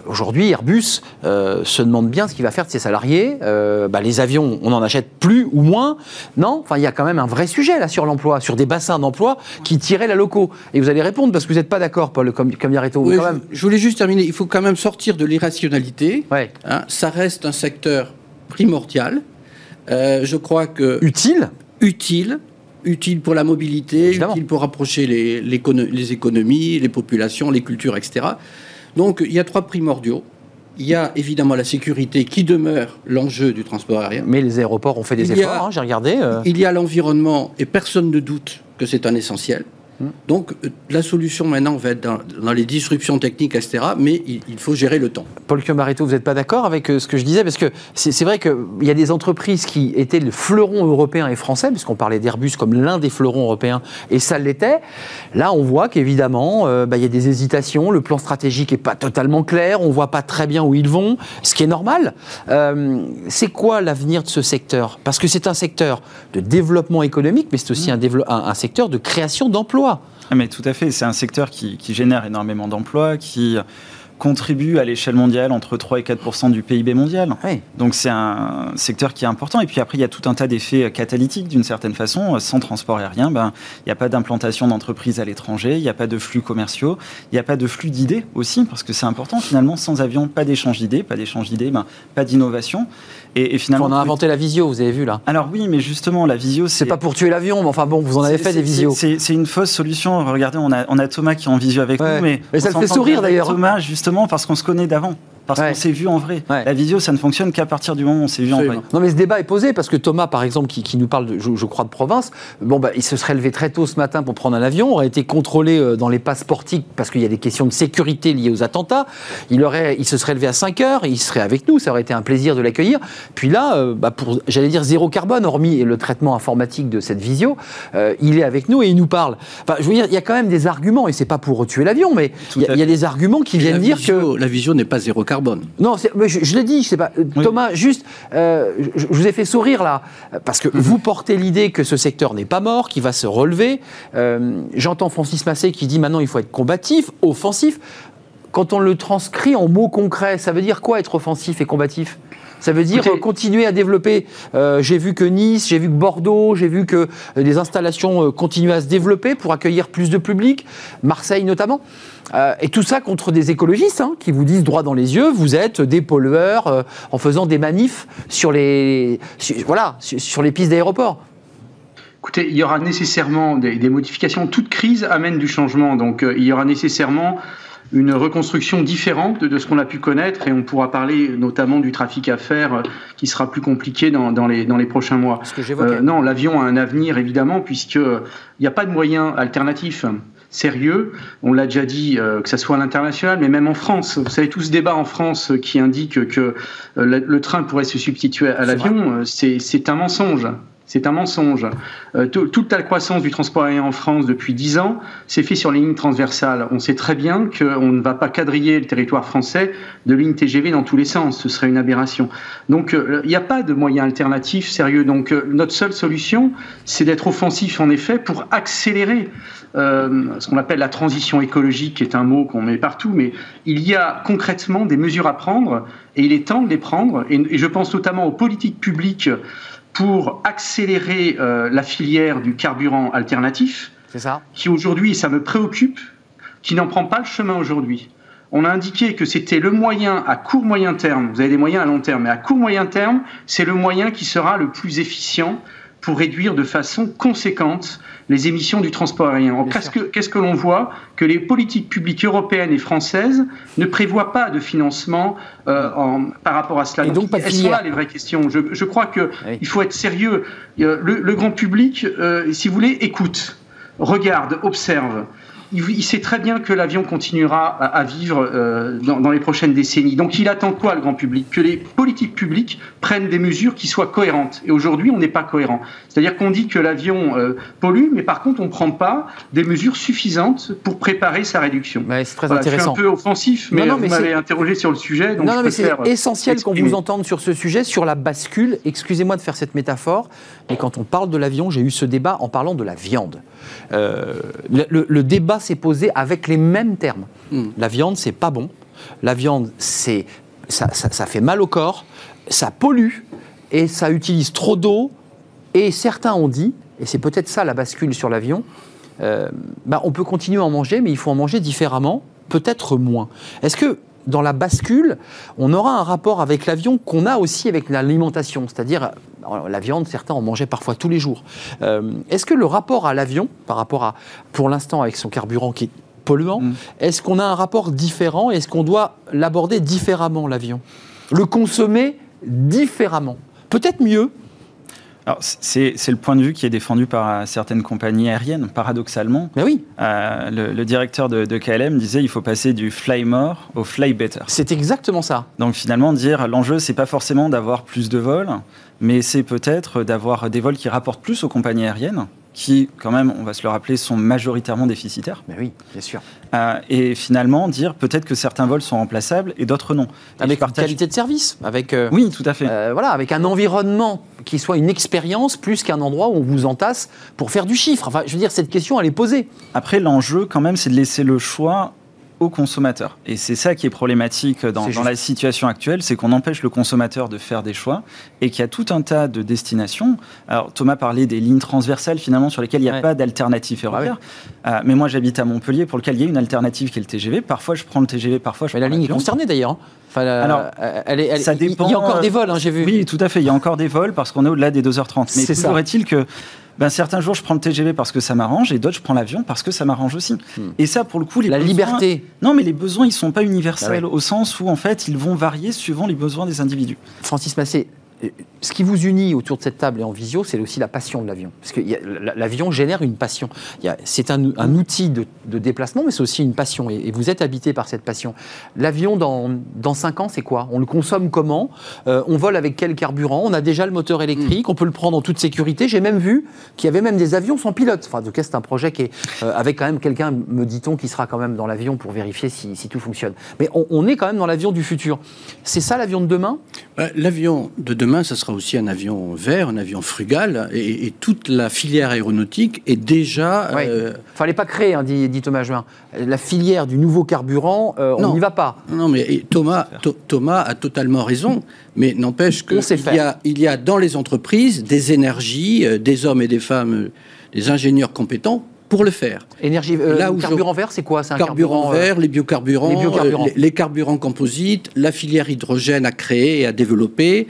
[SPEAKER 1] Aujourd'hui, Airbus euh, se demande bien ce qu'il va faire de ses salariés. Euh, bah, les avions, on n'en achète plus ou moins. Non Enfin, il y a quand même un vrai sujet là sur l'emploi, sur des bassins d'emploi qui tiraient la locaux. Et vous allez répondre parce que vous n'êtes pas d'accord, Paul, Yareto,
[SPEAKER 7] Oui,
[SPEAKER 1] quand
[SPEAKER 7] je,
[SPEAKER 1] même.
[SPEAKER 7] je voulais juste terminer. Il faut quand même sortir de l'irrationalité.
[SPEAKER 1] Ouais.
[SPEAKER 7] hein. ça reste un secteur primordial. Euh, je crois que
[SPEAKER 1] Utile
[SPEAKER 7] utile, utile pour la mobilité,
[SPEAKER 1] Évidemment.
[SPEAKER 7] utile pour rapprocher les, économies, les populations, les cultures, etc. Donc il y a trois primordiaux. Il y a évidemment la sécurité qui demeure l'enjeu du transport aérien.
[SPEAKER 1] Mais les aéroports ont fait des
[SPEAKER 7] Il
[SPEAKER 1] efforts, hein, j'ai regardé. euh.
[SPEAKER 7] Il y a l'environnement et personne ne doute que c'est un essentiel. Donc euh, la solution maintenant va être dans, dans les disruptions techniques, etc. Mais il, il faut gérer le temps.
[SPEAKER 1] Paul Chiomaretto, vous n'êtes pas d'accord avec euh, ce que je disais? Parce que c'est vrai qu'il y a des entreprises qui étaient le fleuron européen et français, puisqu'on parlait d'Airbus comme l'un des fleurons européens, et ça l'était. Là, on voit qu'évidemment, euh, bah, il y a des hésitations, le plan stratégique n'est pas totalement clair, on ne voit pas très bien où ils vont, ce qui est normal. Euh, c'est quoi l'avenir de ce secteur? Parce que c'est un secteur de développement économique, mais c'est aussi un, un- un secteur de création d'emplois.
[SPEAKER 6] Ah, Mais tout à fait, c'est un secteur qui, qui génère énormément d'emplois, qui contribue à l'échelle mondiale entre 3 et 4% du PIB mondial.
[SPEAKER 1] Oui.
[SPEAKER 6] Donc c'est un secteur qui est important. Et puis après, il y a tout un tas d'effets catalytiques d'une certaine façon. Sans transport aérien, ben, il n'y a pas d'implantation d'entreprises à l'étranger, il n'y a pas de flux commerciaux, il n'y a pas de flux d'idées aussi, parce que c'est important finalement. Sans avion, pas d'échange d'idées, pas d'échange d'idées, ben, pas d'innovation. Et, et finalement,
[SPEAKER 1] on a inventé la visio, vous avez vu là.
[SPEAKER 6] alors oui, mais justement, la visio,
[SPEAKER 1] C'est pas pour tuer l'avion, mais enfin bon, vous en avez fait des visios.
[SPEAKER 6] C'est une fausse solution. Regardez, on a, on a Thomas qui est en visio avec
[SPEAKER 1] Ouais.
[SPEAKER 6] nous, mais,
[SPEAKER 1] Mais ça le fait sourire, d'ailleurs.
[SPEAKER 6] Thomas, justement, parce qu'on se connaît d'avant. Parce
[SPEAKER 1] Ouais.
[SPEAKER 6] qu'on s'est vu en vrai.
[SPEAKER 1] Ouais.
[SPEAKER 6] La visio, ça ne fonctionne qu'à partir du moment où on s'est vu en vrai.
[SPEAKER 1] Non mais ce débat est posé parce que Thomas, par exemple, qui, qui nous parle, de, je, je crois, de province, bon, bah, il se serait levé très tôt ce matin pour prendre un avion, aurait été contrôlé euh, dans les passeportiques parce qu'il y a des questions de sécurité liées aux attentats. Il, aurait, il se serait levé à 5 heures, il serait avec nous, ça aurait été un plaisir de l'accueillir. Puis là, euh, bah, pour, j'allais dire zéro carbone, hormis le traitement informatique de cette visio, euh, il est avec nous et il nous parle. Enfin, je veux dire, il y a quand même des arguments, et c'est pas pour tuer l'avion, mais il y, a-
[SPEAKER 6] à
[SPEAKER 1] il y a
[SPEAKER 6] fait.
[SPEAKER 1] des arguments qui
[SPEAKER 7] Et
[SPEAKER 1] viennent dire que...
[SPEAKER 7] la visio n'est pas zéro carbone.
[SPEAKER 1] Non, mais je, je l'ai dit, je sais pas. Euh,
[SPEAKER 6] Oui.
[SPEAKER 1] Thomas, juste, euh, je, je vous ai fait sourire là, parce que vous portez l'idée que ce secteur n'est pas mort, qu'il va se relever. Euh, J'entends Francis Massé qui dit maintenant il faut être combatif, offensif. Quand on le transcrit en mots concrets, ça veut dire quoi être offensif et combatif? Ça veut dire
[SPEAKER 5] Écoutez-
[SPEAKER 1] euh, continuer à développer. Euh, j'ai vu que Nice, j'ai vu que Bordeaux, j'ai vu que euh, des installations euh, continuent à se développer pour accueillir plus de public, Marseille notamment. Euh, et tout ça contre des écologistes hein, qui vous disent droit dans les yeux, vous êtes des pollueurs euh, en faisant des manifs sur les, sur- voilà, sur, sur les pistes d'aéroport.
[SPEAKER 5] Écoutez, il y aura nécessairement des, des modifications. Toute crise amène du changement, donc euh, il y aura nécessairement une reconstruction différente de, ce qu'on a pu connaître et on pourra parler notamment du trafic à faire euh, qui sera plus compliqué dans, dans les, dans les prochains mois.
[SPEAKER 1] Ce que.
[SPEAKER 5] Euh, non, l'avion a un avenir évidemment puisque euh, il n'y a pas de moyen alternatif sérieux. On l'a déjà dit, euh, que ce soit à l'international, mais même en France. Vous savez, tout ce débat en France euh, qui indique que euh, le, le train pourrait se substituer à l'avion, euh, c'est un mensonge. C'est un mensonge. Euh, tout- toute la croissance du transport aérien en France depuis 10 ans s'est fait sur les lignes transversales. On sait très bien qu'on ne va pas quadriller le territoire français de lignes TGV dans tous les sens. Ce serait une aberration. Donc euh, il n'y a pas de moyen alternatif sérieux. Donc euh, notre seule solution, c'est d'être offensif en effet pour accélérer ce qu'on appelle la transition écologique, qui est un mot qu'on met partout, mais il y a concrètement des mesures à prendre et il est temps de les prendre. Et je pense notamment aux politiques publiques pour accélérer euh, la filière du carburant alternatif,
[SPEAKER 1] C'est ça
[SPEAKER 5] qui aujourd'hui, et ça me préoccupe, qui n'en prend pas le chemin aujourd'hui. On a indiqué que c'était le moyen à court moyen terme, vous avez des moyens à long terme, mais à court moyen terme, c'est le moyen qui sera le plus efficient pour réduire de façon conséquente les émissions du transport aérien. Qu'est-ce que, l'on voit Que les politiques publiques européennes et françaises ne prévoient pas de financement euh, en, par rapport à cela.
[SPEAKER 1] Et donc, pas de
[SPEAKER 5] elles sont là les vraies questions. Je, je crois qu'il
[SPEAKER 1] Oui.
[SPEAKER 5] faut être sérieux. Euh, Le, le grand public, euh, si vous voulez, écoute, regarde, observe. Il, il sait très bien que l'avion continuera à, à vivre euh, dans, dans les prochaines décennies. Donc il attend quoi, le grand public? Que les politiques publiques prennent des mesures qui soient cohérentes. Et aujourd'hui, on n'est pas cohérent. C'est-à-dire qu'on dit que l'avion euh, pollue, mais par contre, on ne prend pas des mesures suffisantes pour préparer sa réduction.
[SPEAKER 1] C'est très
[SPEAKER 5] Voilà, je suis
[SPEAKER 1] intéressant.
[SPEAKER 5] un peu offensif, mais,
[SPEAKER 1] Non, non,
[SPEAKER 5] vous m'avez interrogé sur le sujet. Donc
[SPEAKER 1] non, non, mais c'est essentiel qu'on vous entende sur ce sujet, sur la bascule. Excusez-moi de faire cette métaphore, mais quand on parle de l'avion, j'ai eu ce débat en parlant de la viande. Euh, le, le- le débat s'est posé avec les mêmes termes.
[SPEAKER 7] Mm.
[SPEAKER 1] La viande, c'est pas bon. La viande, c'est ça, ça- ça fait mal au corps, ça pollue et ça utilise trop d'eau. Et certains ont dit, et c'est peut-être ça la bascule sur l'avion, euh, bah, on peut continuer à en manger, mais il faut en manger différemment, peut-être moins. Est-ce que dans la bascule, on aura un rapport avec l'avion qu'on a aussi avec l'alimentation C'est-à-dire, euh, la viande, certains en mangeaient parfois tous les jours. Euh, Est-ce que le rapport à l'avion, par rapport à, pour l'instant, avec son carburant qui est polluant,
[SPEAKER 6] Mm.
[SPEAKER 1] est-ce qu'on a un rapport différent Est-ce qu'on doit l'aborder différemment, l'avion? Le consommer différemment Peut-être mieux,
[SPEAKER 6] c'est c'est le point de vue qui est défendu par euh, certaines compagnies aériennes, paradoxalement.
[SPEAKER 1] mais oui,
[SPEAKER 6] Euh, le, le directeur de, de KLM disait il faut passer du fly more au fly better.
[SPEAKER 1] c'est exactement ça.
[SPEAKER 6] Donc finalement, dire l'enjeu, c'est pas forcément d'avoir plus de vols, mais c'est peut-être d'avoir des vols qui rapportent plus aux compagnies aériennes, qui, quand même, on va se le rappeler, sont majoritairement déficitaires.
[SPEAKER 1] Mais oui, bien sûr.
[SPEAKER 6] Euh, et finalement, dire peut-être que certains vols sont remplaçables et d'autres non.
[SPEAKER 1] Avec
[SPEAKER 6] je partage-
[SPEAKER 1] une qualité de service, avec euh,
[SPEAKER 6] Oui, tout à fait.
[SPEAKER 1] Euh, voilà, avec un environnement qui soit une expérience plus qu'un endroit où on vous entasse pour faire du chiffre. Enfin, je veux dire, cette question, elle est posée.
[SPEAKER 6] Après, l'enjeu, quand même, c'est de laisser le choix au consommateur. Et c'est ça qui est problématique dans, la situation actuelle, c'est qu'on empêche le consommateur de faire des choix et qu'il y a tout un tas de destinations. Alors Thomas parlait des lignes transversales finalement sur lesquelles il n'y a
[SPEAKER 1] Ouais.
[SPEAKER 6] pas d'alternative ferroviaire. Euh, mais moi j'habite à Montpellier pour lequel il y a une alternative qui est le TGV. Parfois je prends le TGV, parfois je
[SPEAKER 1] Mais la
[SPEAKER 6] prends
[SPEAKER 1] ligne est concernée d'ailleurs. hein. Enfin, la-
[SPEAKER 6] Alors,
[SPEAKER 1] euh, elle est, elle-
[SPEAKER 6] ça
[SPEAKER 1] il- Il y
[SPEAKER 6] dépend,
[SPEAKER 1] a encore
[SPEAKER 6] euh,
[SPEAKER 1] des vols, hein, j'ai vu.
[SPEAKER 6] Oui, tout à fait. Il y a encore des vols parce qu'on est au-delà des 2h30. Mais toujours est-il que ben, certains jours, je prends le TGV parce que ça m'arrange et d'autres, je prends l'avion parce que ça m'arrange aussi.
[SPEAKER 1] Hmm.
[SPEAKER 6] Et ça, pour le coup, les
[SPEAKER 1] La
[SPEAKER 6] besoins-
[SPEAKER 1] liberté.
[SPEAKER 6] Non, mais les besoins, ils sont pas universels
[SPEAKER 1] Ah ouais.
[SPEAKER 6] au sens où, en fait, ils vont varier suivant les besoins des individus.
[SPEAKER 1] Francis Massé, ce qui vous unit autour de cette table et en visio, c'est aussi la passion de l'avion. Parce que l'avion génère une passion. C'est un, un outil de, de déplacement, mais c'est aussi une passion. Et, et vous êtes habité par cette passion. L'avion, dans, dans 5 ans, c'est quoi? On le consomme comment? Euh, On vole avec quel carburant? On a déjà le moteur électrique, on peut le prendre en toute sécurité. J'ai même vu qu'il y avait même des avions sans pilote. Enfin, en tout cas, c'est un projet qui est euh, avec quand même quelqu'un, me dit-on, qui sera quand même dans l'avion pour vérifier si, si tout fonctionne. Mais on, on est quand même dans l'avion du futur. C'est ça l'avion de demain?
[SPEAKER 7] Bah, L'avion de demain, ça sera aussi un avion vert, un avion frugal, et, et toute la filière aéronautique est déjà.
[SPEAKER 1] Ouais.
[SPEAKER 7] euh,
[SPEAKER 1] Fallait pas créer, hein, dit, dit Thomas Juin. La filière du nouveau carburant, euh, on n'y va pas.
[SPEAKER 7] non, mais Thomas, Tho- Thomas a totalement raison, mais n'empêche qu'il y a, il y a dans les entreprises des énergies, euh, des hommes et des femmes, euh, des ingénieurs compétents pour le faire.
[SPEAKER 1] Énergie, euh,
[SPEAKER 7] Là où
[SPEAKER 1] carburant vert, c'est quoi un
[SPEAKER 7] carburant,
[SPEAKER 1] carburant, euh,
[SPEAKER 7] vert, les biocarburants,
[SPEAKER 1] les biocarburants.
[SPEAKER 7] euh, les, les carburants composites, la filière hydrogène à créer et à développer.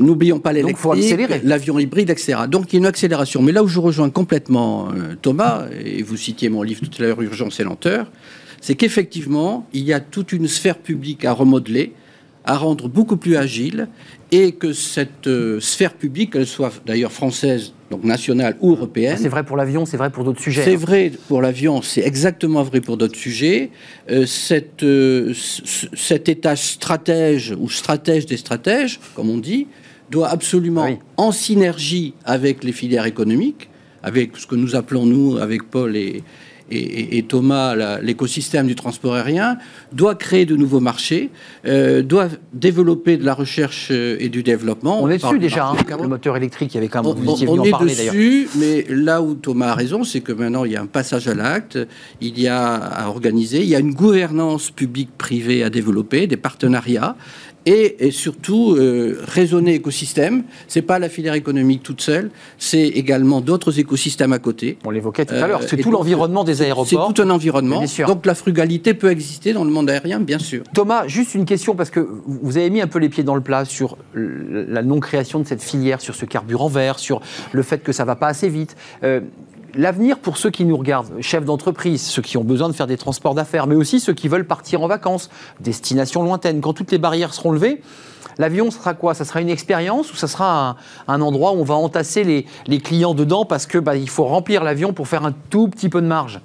[SPEAKER 7] N'oublions pas l'électrique,
[SPEAKER 1] accélérer.
[SPEAKER 7] l'avion hybride, etc. Donc il y a une accélération. Mais là où je rejoins complètement Thomas, et vous citiez mon livre tout à l'heure, Urgence et lenteur, c'est qu'effectivement, il y a toute une sphère publique à remodeler, à rendre beaucoup plus agile, et que cette euh, sphère publique, qu'elle soit d'ailleurs française, donc nationale ou européenne,
[SPEAKER 1] C'est vrai pour l'avion, c'est vrai pour d'autres sujets.
[SPEAKER 7] c'est
[SPEAKER 1] hein.
[SPEAKER 7] vrai pour l'avion, c'est exactement vrai pour d'autres sujets. Euh, cette, euh, cet état stratège ou stratège des stratèges, comme on dit, doit absolument,
[SPEAKER 1] Oui.
[SPEAKER 7] en synergie avec les filières économiques, avec ce que nous appelons, nous, avec Paul et, et- et- et Thomas, l'écosystème du transport aérien, doit créer de nouveaux marchés, euh, doit développer de la recherche euh, et du développement.
[SPEAKER 1] On est dessus déjà, hein, le moteur électrique, avait quand même,
[SPEAKER 7] on, on- on
[SPEAKER 1] en
[SPEAKER 7] est
[SPEAKER 1] parler
[SPEAKER 7] dessus, mais là où Thomas a raison, c'est que maintenant il y a un passage à l'acte, il y a à organiser, il y a une gouvernance publique-privée à développer, des partenariats, et, surtout euh, raisonner écosystème. C'est pas la filière économique toute seule, c'est également d'autres écosystèmes à côté.
[SPEAKER 1] On l'évoquait tout à l'heure, c'est tout l'environnement des aéroports.
[SPEAKER 7] C'est tout un environnement. Donc la frugalité peut exister dans le monde aérien, bien sûr.
[SPEAKER 1] Thomas, juste une question parce que vous avez mis un peu les pieds dans le plat sur la non-création de cette filière, sur ce carburant vert, sur le fait que ça va pas assez vite. Euh, l'avenir pour ceux qui nous regardent, chefs d'entreprise, ceux qui ont besoin de faire des transports d'affaires, mais aussi ceux qui veulent partir en vacances, destination lointaine, quand toutes les barrières seront levées, l'avion sera quoi? Ça sera une expérience ou ça sera un, endroit où on va entasser les, clients dedans parce que bah, il faut remplir l'avion pour faire un tout petit peu de marge?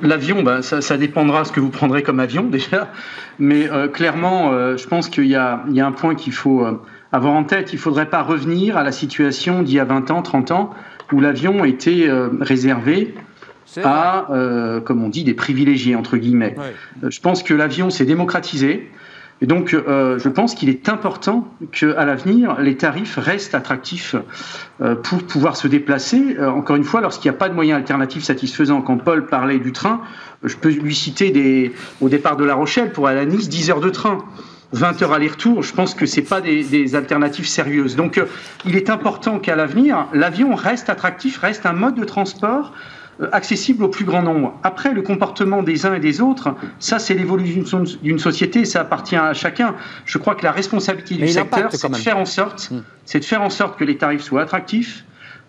[SPEAKER 5] L'avion, bah, ça, dépendra de ce que vous prendrez comme avion déjà, mais euh, clairement, euh, je pense qu'il y, a un point qu'il faut euh, avoir en tête, il ne faudrait pas revenir à la situation d'il y a 20 ans, 30 ans, où l'avion était euh, réservé à, euh, comme on dit, des privilégiés, entre guillemets. Euh, je pense que l'avion s'est démocratisé. Et donc, je pense qu'il est important qu'à l'avenir, les tarifs restent attractifs pour pouvoir se déplacer. encore une fois, lorsqu'il n'y a pas de moyens alternatifs satisfaisants, quand Paul parlait du train, je peux lui citer des, au départ de La Rochelle pour aller à Nice 10 heures de train. 20 heures aller-retour, je pense que ce pas des, alternatives sérieuses. Donc euh, il est important qu'à l'avenir, l'avion reste attractif, reste un mode de transport euh, accessible au plus grand nombre. Après, le comportement des uns et des autres, ça c'est l'évolution d'une société, ça appartient à chacun. Je crois que la responsabilité du secteur, c'est de faire en sorte, hmm. c'est de faire en sorte que les tarifs soient attractifs,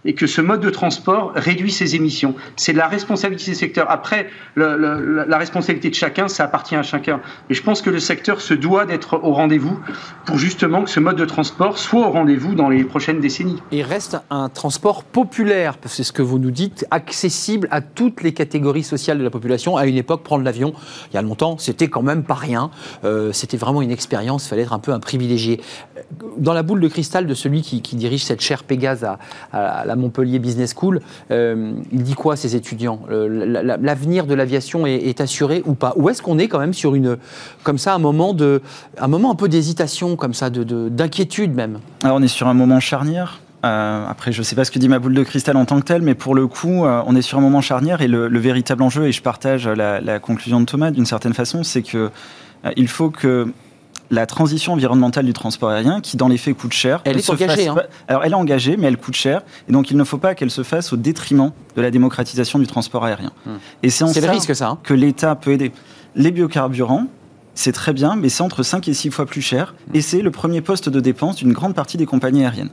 [SPEAKER 5] et que ce mode de transport réduit ses émissions. C'est la responsabilité du secteur. Après, la responsabilité de chacun, ça appartient à chacun. Et je pense que le secteur se doit d'être au rendez-vous pour justement que ce mode de transport soit au rendez-vous dans les prochaines décennies.
[SPEAKER 1] Et reste un transport populaire, c'est ce que vous nous dites, accessible à toutes les catégories sociales de la population. À une époque, prendre l'avion, il y a longtemps, c'était quand même pas rien. Euh, c'était vraiment une expérience, il fallait être un peu un privilégié. Dans la boule de cristal de celui qui, dirige cette chaire Pégase à, à la Montpellier Business School. Euh, il dit quoi, ces étudiants? L'avenir de l'aviation est, assuré ou pas? Ou est-ce qu'on est quand même sur une, comme ça, un moment, de, un moment un peu d'hésitation, comme ça, d'inquiétude de, même?
[SPEAKER 6] Alors, on est sur un moment charnière. Euh, après, je ne sais pas ce que dit ma boule de cristal en tant que telle, mais pour le coup, euh, on est sur un moment charnière et le, véritable enjeu, et je partage la, la conclusion de Thomas d'une certaine façon, c'est que il faut que la transition environnementale du transport aérien, qui dans les faits coûte cher.
[SPEAKER 1] Elle, est engagée. Hein.
[SPEAKER 6] Alors elle est engagée, mais elle coûte cher. Et donc il ne faut pas qu'elle se fasse au détriment de la démocratisation du transport aérien.
[SPEAKER 1] Hmm. Et c'est en ça le risque, ça, hein.
[SPEAKER 6] que l'État peut aider. Les biocarburants, c'est très bien, mais c'est entre 5 et 6 fois plus cher. Et c'est le premier poste de dépense d'une grande partie des compagnies aériennes.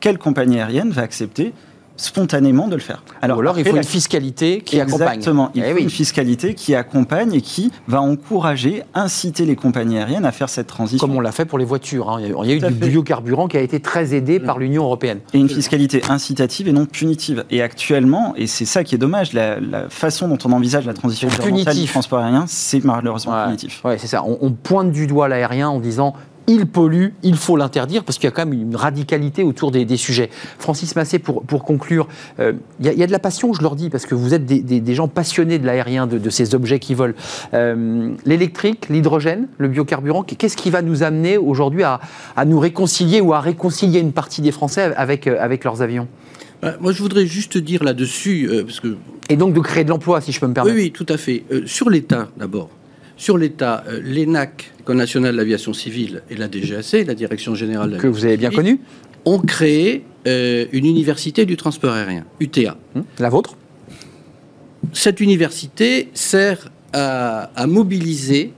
[SPEAKER 6] Quelle compagnie aérienne va accepter spontanément de le faire.
[SPEAKER 1] Alors, Ou alors il faut une fiscalité qui accompagne.
[SPEAKER 6] Exactement, il eh faut une fiscalité qui accompagne et qui va encourager, inciter les compagnies aériennes à faire cette transition.
[SPEAKER 1] Comme on l'a fait pour les voitures. Hein. Il y a eu du biocarburant qui a été très aidé par l'Union européenne.
[SPEAKER 6] Et une fiscalité incitative et non punitive. Et actuellement, et c'est ça qui est dommage, la, façon dont on envisage la transition environnementale du transport aérien, c'est malheureusement punitif.
[SPEAKER 1] Oui, c'est ça. on pointe du doigt l'aérien en disant il pollue, il faut l'interdire, parce qu'il y a quand même une radicalité autour des, sujets. Francis Massé, pour, pour conclure, euh, il y, a de la passion, je leur dis, parce que vous êtes des, gens passionnés de l'aérien, de, ces objets qui volent. Euh, l'électrique, l'hydrogène, le biocarburant, qu'est-ce qui va nous amener aujourd'hui à, nous réconcilier ou à réconcilier une partie des Français avec, euh, avec leurs avions?
[SPEAKER 7] Moi, je voudrais juste dire là-dessus, parce que...
[SPEAKER 1] Et donc de créer de l'emploi, si je peux me permettre.
[SPEAKER 7] Oui, oui, tout à fait. sur l'État, d'abord. Sur l'État, l'ENAC, l'École nationale de l'aviation civile, et la DGAC, la Direction générale de
[SPEAKER 1] Que vous avez bien connue
[SPEAKER 7] ont créé euh, une université du transport aérien, UTA.
[SPEAKER 1] Hum, la vôtre?
[SPEAKER 7] Cette université sert à, mobiliser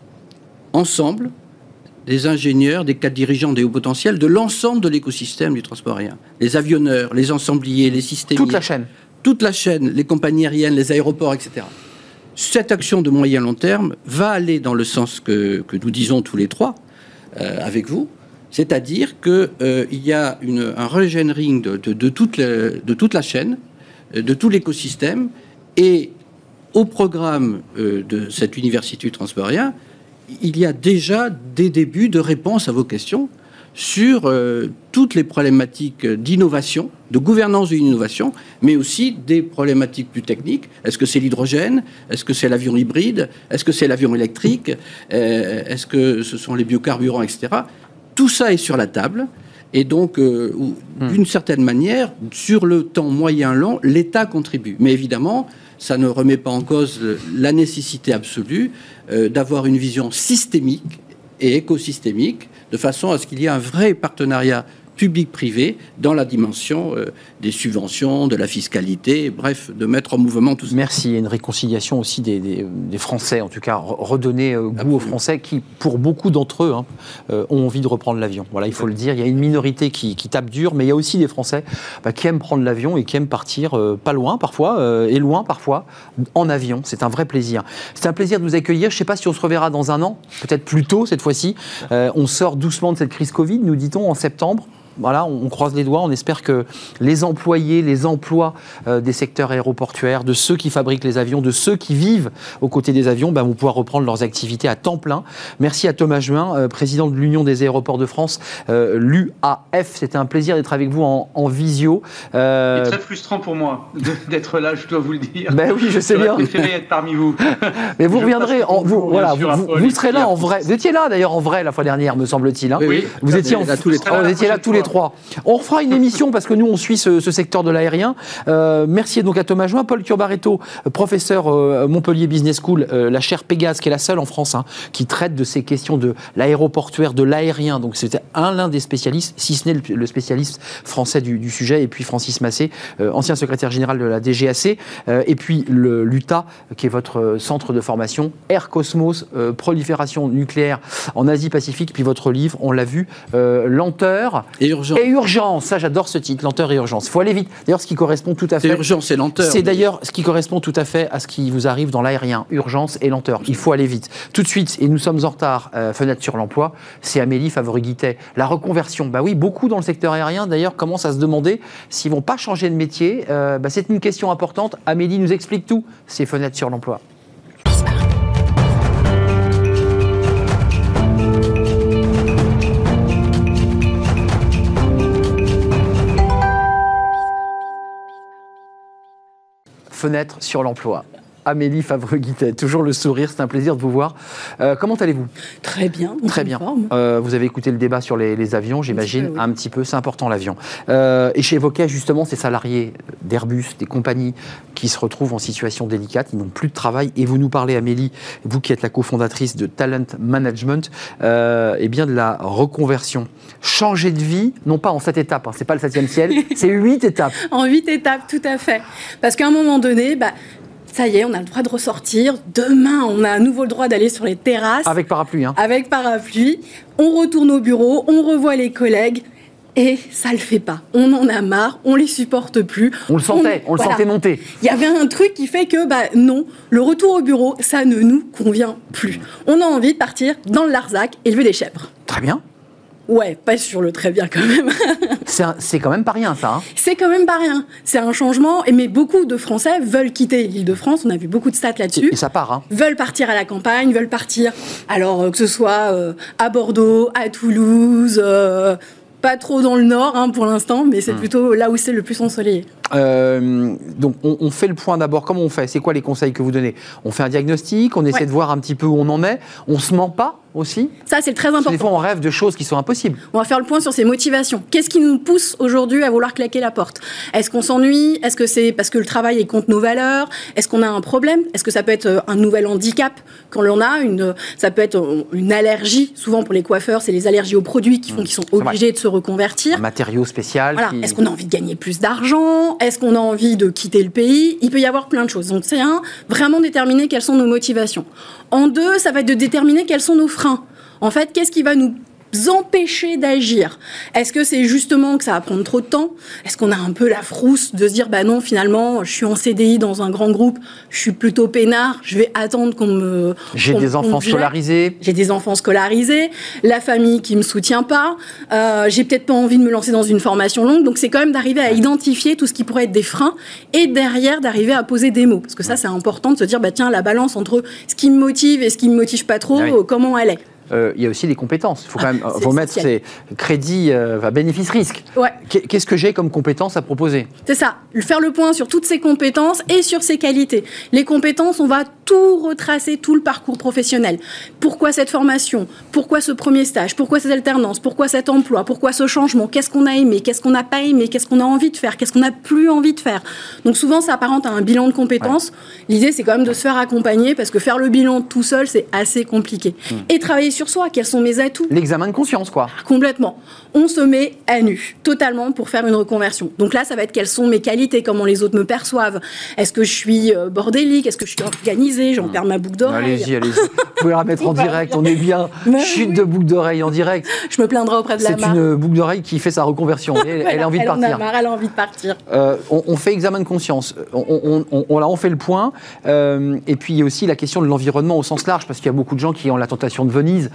[SPEAKER 7] ensemble des ingénieurs, des cadres dirigeants, des hauts potentiels de l'ensemble de l'écosystème du transport aérien. Les avionneurs, les ensembliers, les systèmes.
[SPEAKER 1] Toute la chaîne.
[SPEAKER 7] Toute la chaîne, les compagnies aériennes, les aéroports, etc cette action de moyen long terme va aller dans le sens que, nous disons tous les trois euh, avec vous, c'est-à-dire qu'il euh, y a un régénéring de, toute la chaîne, euh, de tout l'écosystème, et au programme de cette université transportien, il y a déjà des débuts de réponse à vos questions sur euh, toutes les problématiques d'innovation, de gouvernance de l'innovation, mais aussi des problématiques plus techniques. Est-ce que c'est l'hydrogène? Est-ce que c'est l'avion hybride? Est-ce que c'est l'avion électrique? Euh, Est-ce que ce sont les biocarburants, etc. Tout ça est sur la table. Et donc, euh, hmm. d'une certaine manière, sur le temps moyen-long, l'État contribue. Mais évidemment, ça ne remet pas en cause la nécessité absolue d'avoir une vision systémique et écosystémique, de façon à ce qu'il y ait un vrai partenariat public-privé dans la dimension euh, des subventions, de la fiscalité, bref, de mettre en mouvement tout ça.
[SPEAKER 1] Merci. Et une réconciliation aussi des, des- des Français, en tout cas, re- redonner euh, goût aux Français qui, pour beaucoup d'entre eux, hein, euh, ont envie de reprendre l'avion. Voilà, il faut le dire. Il y a une minorité qui, qui tape dur, mais il y a aussi des Français bah, qui aiment prendre l'avion et qui aiment partir pas loin parfois, et loin parfois, en avion. C'est un vrai plaisir. C'est un plaisir de vous accueillir. Je ne sais pas si on se reverra dans un an, peut-être plus tôt cette fois-ci. On sort doucement de cette crise Covid, nous dit-on, en septembre. Voilà, on on croise les doigts, on espère que les employés, les emplois euh, des secteurs aéroportuaires, de ceux qui fabriquent les avions, de ceux qui vivent aux côtés des avions, ben, vont pouvoir reprendre leurs activités à temps plein. Merci à Thomas Juin, euh, président de l'Union des aéroports de France, euh, l'UAF. C'était un plaisir d'être avec vous en, en visio. Euh,
[SPEAKER 5] C'est très frustrant pour moi d'être là, je dois vous le dire.
[SPEAKER 1] Ben oui, je sais bien.
[SPEAKER 5] préféré être parmi vous. [LAUGHS]
[SPEAKER 1] mais vous
[SPEAKER 5] Je
[SPEAKER 1] reviendrez, en, vous, voilà, vous, serez là en vrai. Vous étiez là d'ailleurs en vrai la fois dernière, me semble-t-il. hein.
[SPEAKER 5] Oui,
[SPEAKER 1] Vous étiez en,
[SPEAKER 7] là tous les trois.
[SPEAKER 1] Vous étiez là tous les On refera une émission parce que nous on suit ce, secteur de l'aérien. Euh, merci donc à Thomas Join, Paul Turbaretto, euh, professeur euh, Montpellier Business School, la chaire Pégase, qui est la seule en France hein, qui traite de ces questions de l'aéroportuaire, de l'aérien. Donc c'était un l'un des spécialistes, si ce n'est le, spécialiste français du, sujet. Et puis Francis Massé, ancien secrétaire général de la DGAC. Et puis l'UTA, qui est votre centre de formation, Air Cosmos, prolifération nucléaire en Asie-Pacifique. Puis votre livre, on l'a vu, lenteur
[SPEAKER 7] et
[SPEAKER 1] urgence. Ça, j'adore ce titre, lenteur et urgence. Il faut aller vite. D'ailleurs, ce qui correspond tout à
[SPEAKER 7] C'est
[SPEAKER 1] fait.
[SPEAKER 7] urgent, c'est lenteur.
[SPEAKER 1] C'est d'ailleurs ce qui correspond tout à fait à ce qui vous arrive dans l'aérien, urgence et lenteur. Il faut aller vite. Tout de suite, et nous sommes en retard, euh, fenêtre sur l'emploi, c'est Amélie Favori-Guittet. La reconversion, bah oui, beaucoup dans le secteur aérien d'ailleurs commencent à se demander s'ils vont pas changer de métier. Euh, bah, c'est une question importante. Amélie nous explique tout. C'est fenêtre sur l'emploi. Fenêtre sur l'emploi. Amélie Favre-Guittet, toujours le sourire, c'est un plaisir de vous voir. Euh, comment allez-vous?
[SPEAKER 8] Très bien. en
[SPEAKER 1] Très bien. Euh, vous avez écouté le débat sur les, les avions, j'imagine,
[SPEAKER 8] oui.
[SPEAKER 1] un petit peu, c'est important l'avion. Euh, et j'évoquais justement ces salariés d'Airbus, des compagnies qui se retrouvent en situation délicate, ils n'ont plus de travail. Et vous nous parlez, Amélie, vous qui êtes la cofondatrice de Talent Management, et bien de la reconversion. Changer de vie, non pas en sept étapes, hein, c'est pas le septième ciel, [LAUGHS] c'est huit étapes.
[SPEAKER 8] En huit étapes, tout à fait. Parce qu'à un moment donné, bah, ça y est, on a le droit de ressortir. Demain, on a à nouveau le droit d'aller sur les terrasses
[SPEAKER 1] Avec parapluie, hein.
[SPEAKER 8] avec parapluie. On retourne au bureau, on revoit les collègues. Et ça le fait pas. On en a marre, on les supporte plus.
[SPEAKER 1] On le sentait, on, le
[SPEAKER 8] voilà.
[SPEAKER 1] sentait monter.
[SPEAKER 8] Il y avait un truc qui fait que, bah non, le retour au bureau, ça ne nous convient plus. On a envie de partir dans le Larzac élever des chèvres.
[SPEAKER 1] Très bien.
[SPEAKER 8] Ouais, pas sur le très bien quand même. [LAUGHS]
[SPEAKER 1] C'est quand même pas rien, ça. hein.
[SPEAKER 8] C'est quand même pas rien. C'est un changement, et mais beaucoup de Français veulent quitter l'île de France. On a vu beaucoup de stats là-dessus.
[SPEAKER 1] Et ça part, hein.
[SPEAKER 8] Veulent partir à la campagne, veulent partir, alors euh, que ce soit euh, à Bordeaux, à Toulouse, euh, pas trop dans le nord hein, pour l'instant, mais
[SPEAKER 1] Hmm.
[SPEAKER 8] c'est plutôt là où c'est le plus ensoleillé.
[SPEAKER 1] Euh, donc, on, on fait le point d'abord. Comment on fait? C'est quoi les conseils que vous donnez? On fait un diagnostic, on essaie
[SPEAKER 8] Ouais.
[SPEAKER 1] de voir un petit peu où on en est. On se ment pas aussi?
[SPEAKER 8] Ça, c'est très
[SPEAKER 1] Parce que
[SPEAKER 8] important.
[SPEAKER 1] des fois, on rêve de choses qui sont impossibles.
[SPEAKER 8] On va faire le point sur ses motivations. Qu'est-ce qui nous pousse aujourd'hui à vouloir claquer la porte? Est-ce qu'on s'ennuie? Est-ce que c'est parce que le travail est contre nos valeurs? Est-ce qu'on a un problème? Est-ce que ça peut être euh, un nouvel handicap quand l'on a une Ça peut être euh, une allergie? Souvent pour les coiffeurs, c'est les allergies aux produits qui font qu'ils sont
[SPEAKER 1] Mmh.
[SPEAKER 8] obligés de se reconvertir.
[SPEAKER 1] Un matériau spécial.
[SPEAKER 8] Voilà.
[SPEAKER 1] qui-
[SPEAKER 8] Est-ce qu'on a envie de gagner plus d'argent? Est-ce qu'on a envie de quitter le pays? Il peut y avoir plein de choses. Donc c'est un, vraiment déterminer quelles sont nos motivations. En deux, ça va être de déterminer quels sont nos freins. En fait, qu'est-ce qui va nous empêcher d'agir Est-ce que c'est justement que ça va prendre trop de temps? Est-ce qu'on a un peu la frousse de se dire bah non finalement je suis en CDI dans un grand groupe, je suis plutôt peinard, je vais attendre qu'on me
[SPEAKER 1] J'ai des enfants scolarisés.
[SPEAKER 8] J'ai des enfants scolarisés, la famille qui me soutient pas, euh, j'ai peut-être pas envie de me lancer dans une formation longue. Donc c'est quand même d'arriver à identifier tout ce qui pourrait être des freins et derrière d'arriver à poser des mots. Parce que ça c'est important de se dire bah tiens la balance entre ce qui me motive et ce qui me motive pas trop,
[SPEAKER 1] Ah oui.
[SPEAKER 8] comment elle est.
[SPEAKER 1] Euh, il y a aussi les compétences. Il faut quand
[SPEAKER 8] Ah,
[SPEAKER 1] même euh,
[SPEAKER 8] c'est
[SPEAKER 1] faut mettre ses crédits, euh.
[SPEAKER 8] Ouais.
[SPEAKER 1] Qu'est- Qu'est-ce que j'ai comme compétences à proposer?
[SPEAKER 8] C'est ça, faire le point sur toutes ses compétences et sur ses qualités. Les compétences, on va tout retracer, tout le parcours professionnel. Pourquoi cette formation? Pourquoi ce premier stage? Pourquoi cette alternance Pourquoi cet emploi? Pourquoi ce changement? Qu'est-ce qu'on a aimé? Qu'est-ce qu'on n'a pas aimé? Qu'est-ce qu'on a envie de faire? Qu'est-ce qu'on n'a plus envie de faire? Donc souvent, ça apparente à un bilan de compétences. L'idée, c'est quand même de se faire accompagner parce que faire le bilan tout seul, c'est assez compliqué. Et travailler sur soi, quels sont mes atouts.
[SPEAKER 1] L'examen de conscience, quoi.
[SPEAKER 8] Complètement. On se met à nu, totalement, pour faire une reconversion. Donc là, ça va être quelles sont mes qualités, comment les autres me perçoivent. Est-ce que je suis euh, bordélique? Est-ce que je suis organisée? J'en perds ma boucle d'oreille.
[SPEAKER 1] Allez-y, allez-y. Vous pouvez la mettre en [LAUGHS] direct, on est bien.
[SPEAKER 8] Mais [LAUGHS]
[SPEAKER 1] Chute
[SPEAKER 8] oui.
[SPEAKER 1] de boucle d'oreille en direct.
[SPEAKER 8] Je me plaindrai auprès de la
[SPEAKER 1] C'est une boucle d'oreille qui fait sa reconversion. [LAUGHS] Elle, elle a envie de
[SPEAKER 8] elle en a
[SPEAKER 1] partir.
[SPEAKER 8] marre, elle a envie de partir.
[SPEAKER 1] Euh, on, on fait examen de conscience. On, on, on- on- là, on fait le point. Euh, et puis, il y a aussi la question de l'environnement au sens large, parce qu'il y a beaucoup de gens qui ont la tentation de Venise.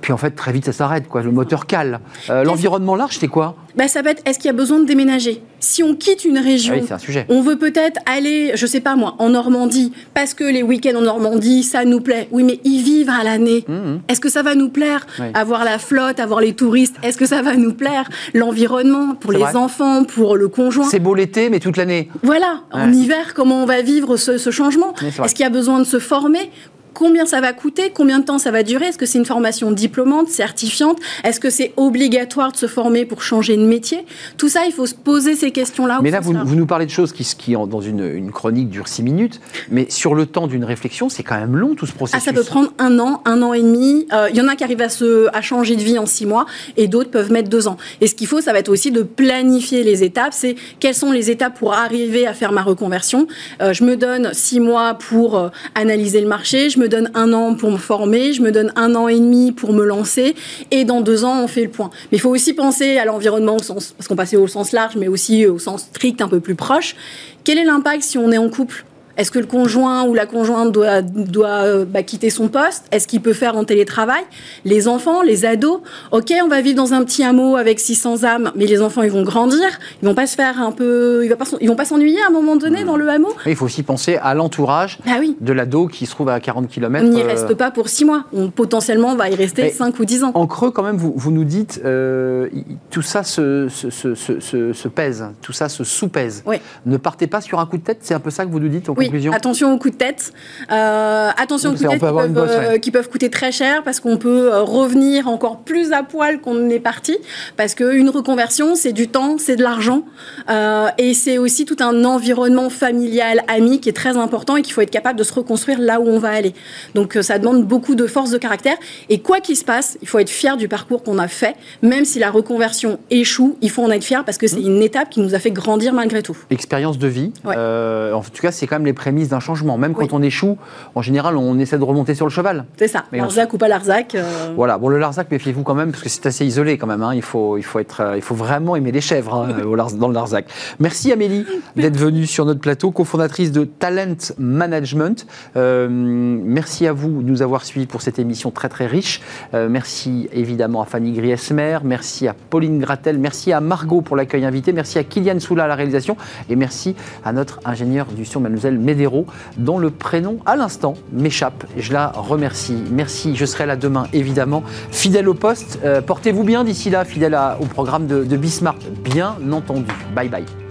[SPEAKER 1] Puis, en fait, très vite, ça s'arrête. Quoi. Le moteur cale. Euh, l'environnement large, c'est quoi?
[SPEAKER 8] Bah, ça va être est-ce qu'il y a besoin de déménager? Si on quitte une région,
[SPEAKER 1] Ah Oui, c'est un sujet.
[SPEAKER 8] on veut peut-être aller, je sais pas moi, en Normandie, parce que les week-ends en Normandie, ça nous plaît. Oui, mais y vivre à l'année, est-ce que ça va nous plaire?
[SPEAKER 1] Mmh, Oui.
[SPEAKER 8] Avoir la flotte, avoir les touristes, est-ce que ça va nous plaire? L'environnement, pour les
[SPEAKER 1] vrai.
[SPEAKER 8] enfants, pour le conjoint.
[SPEAKER 1] C'est beau l'été, mais toute l'année.
[SPEAKER 8] Voilà, en hiver, comment on va vivre ce, ce changement? Est-ce qu'il y a besoin de se former? Combien ça va coûter Combien de temps ça va durer Est-ce que c'est une formation diplômante, certifiante Est-ce que c'est obligatoire de se former pour changer de métier? Tout ça, il faut se poser ces questions-là.
[SPEAKER 1] Mais là, vous, nous parlez de choses qui, dans une, une chronique, durent six minutes. Mais sur le temps d'une réflexion, c'est quand même long, tout ce
[SPEAKER 8] Ah,
[SPEAKER 1] processus.
[SPEAKER 8] ça peut prendre un an, un an et demi. Euh, Il y en a qui arrivent à, se, à changer de vie en six mois et d'autres peuvent mettre deux ans. Et ce qu'il faut, ça va être aussi de planifier les étapes. C'est quelles sont les étapes pour arriver à faire ma reconversion. Euh, je me donne six mois pour euh, analyser le marché, je me donne un an pour me former, je me donne un an et demi pour me lancer et dans deux ans, on fait le point. Mais il faut aussi penser à l'environnement au sens, parce qu'on passait au sens large, mais aussi au sens strict, un peu plus proche. Quel est l'impact si on est en couple? Est-ce que le conjoint ou la conjointe doit, doit euh, bah, quitter son poste? Est-ce qu'il peut faire en télétravail? Les enfants, les ados? Ok, on va vivre dans un petit hameau avec 600 âmes, mais les enfants, ils vont grandir. Ils vont pas se faire un peu... Ils vont pas, s'en- ils vont pas s'ennuyer à un moment donné dans le hameau?
[SPEAKER 1] Il faut aussi penser à l'entourage
[SPEAKER 8] Bah oui.
[SPEAKER 1] de l'ado qui se trouve à 40 km.
[SPEAKER 8] On n'y reste pas pour six mois. On potentiellement va y rester
[SPEAKER 1] Mais
[SPEAKER 8] 5 ou 10 ans.
[SPEAKER 1] En creux, quand même, vous, vous nous dites, euh, tout ça se, se, se- se- se- se pèse, tout ça se sous-pèse.
[SPEAKER 8] Oui.
[SPEAKER 1] Ne partez pas sur un coup de tête, c'est un peu ça que vous nous dites en
[SPEAKER 8] Oui,
[SPEAKER 1] conclusion
[SPEAKER 8] attention aux coups de tête. Euh, attention aux coups de tête
[SPEAKER 1] peut
[SPEAKER 8] qui
[SPEAKER 1] avoir une
[SPEAKER 8] peuvent,
[SPEAKER 1] bosse, ouais.
[SPEAKER 8] euh, qui peuvent coûter très cher parce qu'on peut euh, revenir encore plus à poil qu'on est parti. Parce qu'une reconversion, c'est du temps, c'est de l'argent. euh, et c'est aussi tout un environnement familial, ami qui est très important et qu'il faut être capable de se reconstruire là où on va aller. Donc ça demande beaucoup de force de caractère. Et quoi qu'il se passe, il faut être fier du parcours qu'on a fait. Même si la reconversion échoue, il faut en être fier parce que c'est une étape qui nous a fait grandir malgré tout.
[SPEAKER 1] Expérience de vie.
[SPEAKER 8] Ouais.
[SPEAKER 1] Euh, en tout cas, c'est quand même les prémices d'un changement. Même quand on échoue, en général, on essaie de remonter sur le cheval.
[SPEAKER 8] C'est ça.
[SPEAKER 1] Mais on
[SPEAKER 8] Larzac ou pas Larzac. euh,
[SPEAKER 1] Voilà. Bon, le Larzac, méfiez-vous quand même, parce que c'est assez isolé quand même. hein. Il, faut, il, faut être, euh, il faut vraiment aimer les chèvres hein, [LAUGHS] au dans le Larzac. Merci Amélie d'être venue sur notre plateau, cofondatrice de Talent Management. Euh, merci à vous de nous avoir suivis pour cette émission très très riche. Euh, merci évidemment à Fanny Griesmer, merci à Pauline Gratel, merci à Margot pour l'accueil invité, merci à Kylian Soula à la réalisation et merci à notre ingénieur du son, mademoiselle Médéro, dont le prénom à l'instant m'échappe. Je la remercie. Merci, je serai là demain évidemment. Fidèle au poste, Euh, portez-vous bien d'ici là, fidèle au programme de, de Bismarck, bien entendu. Bye bye.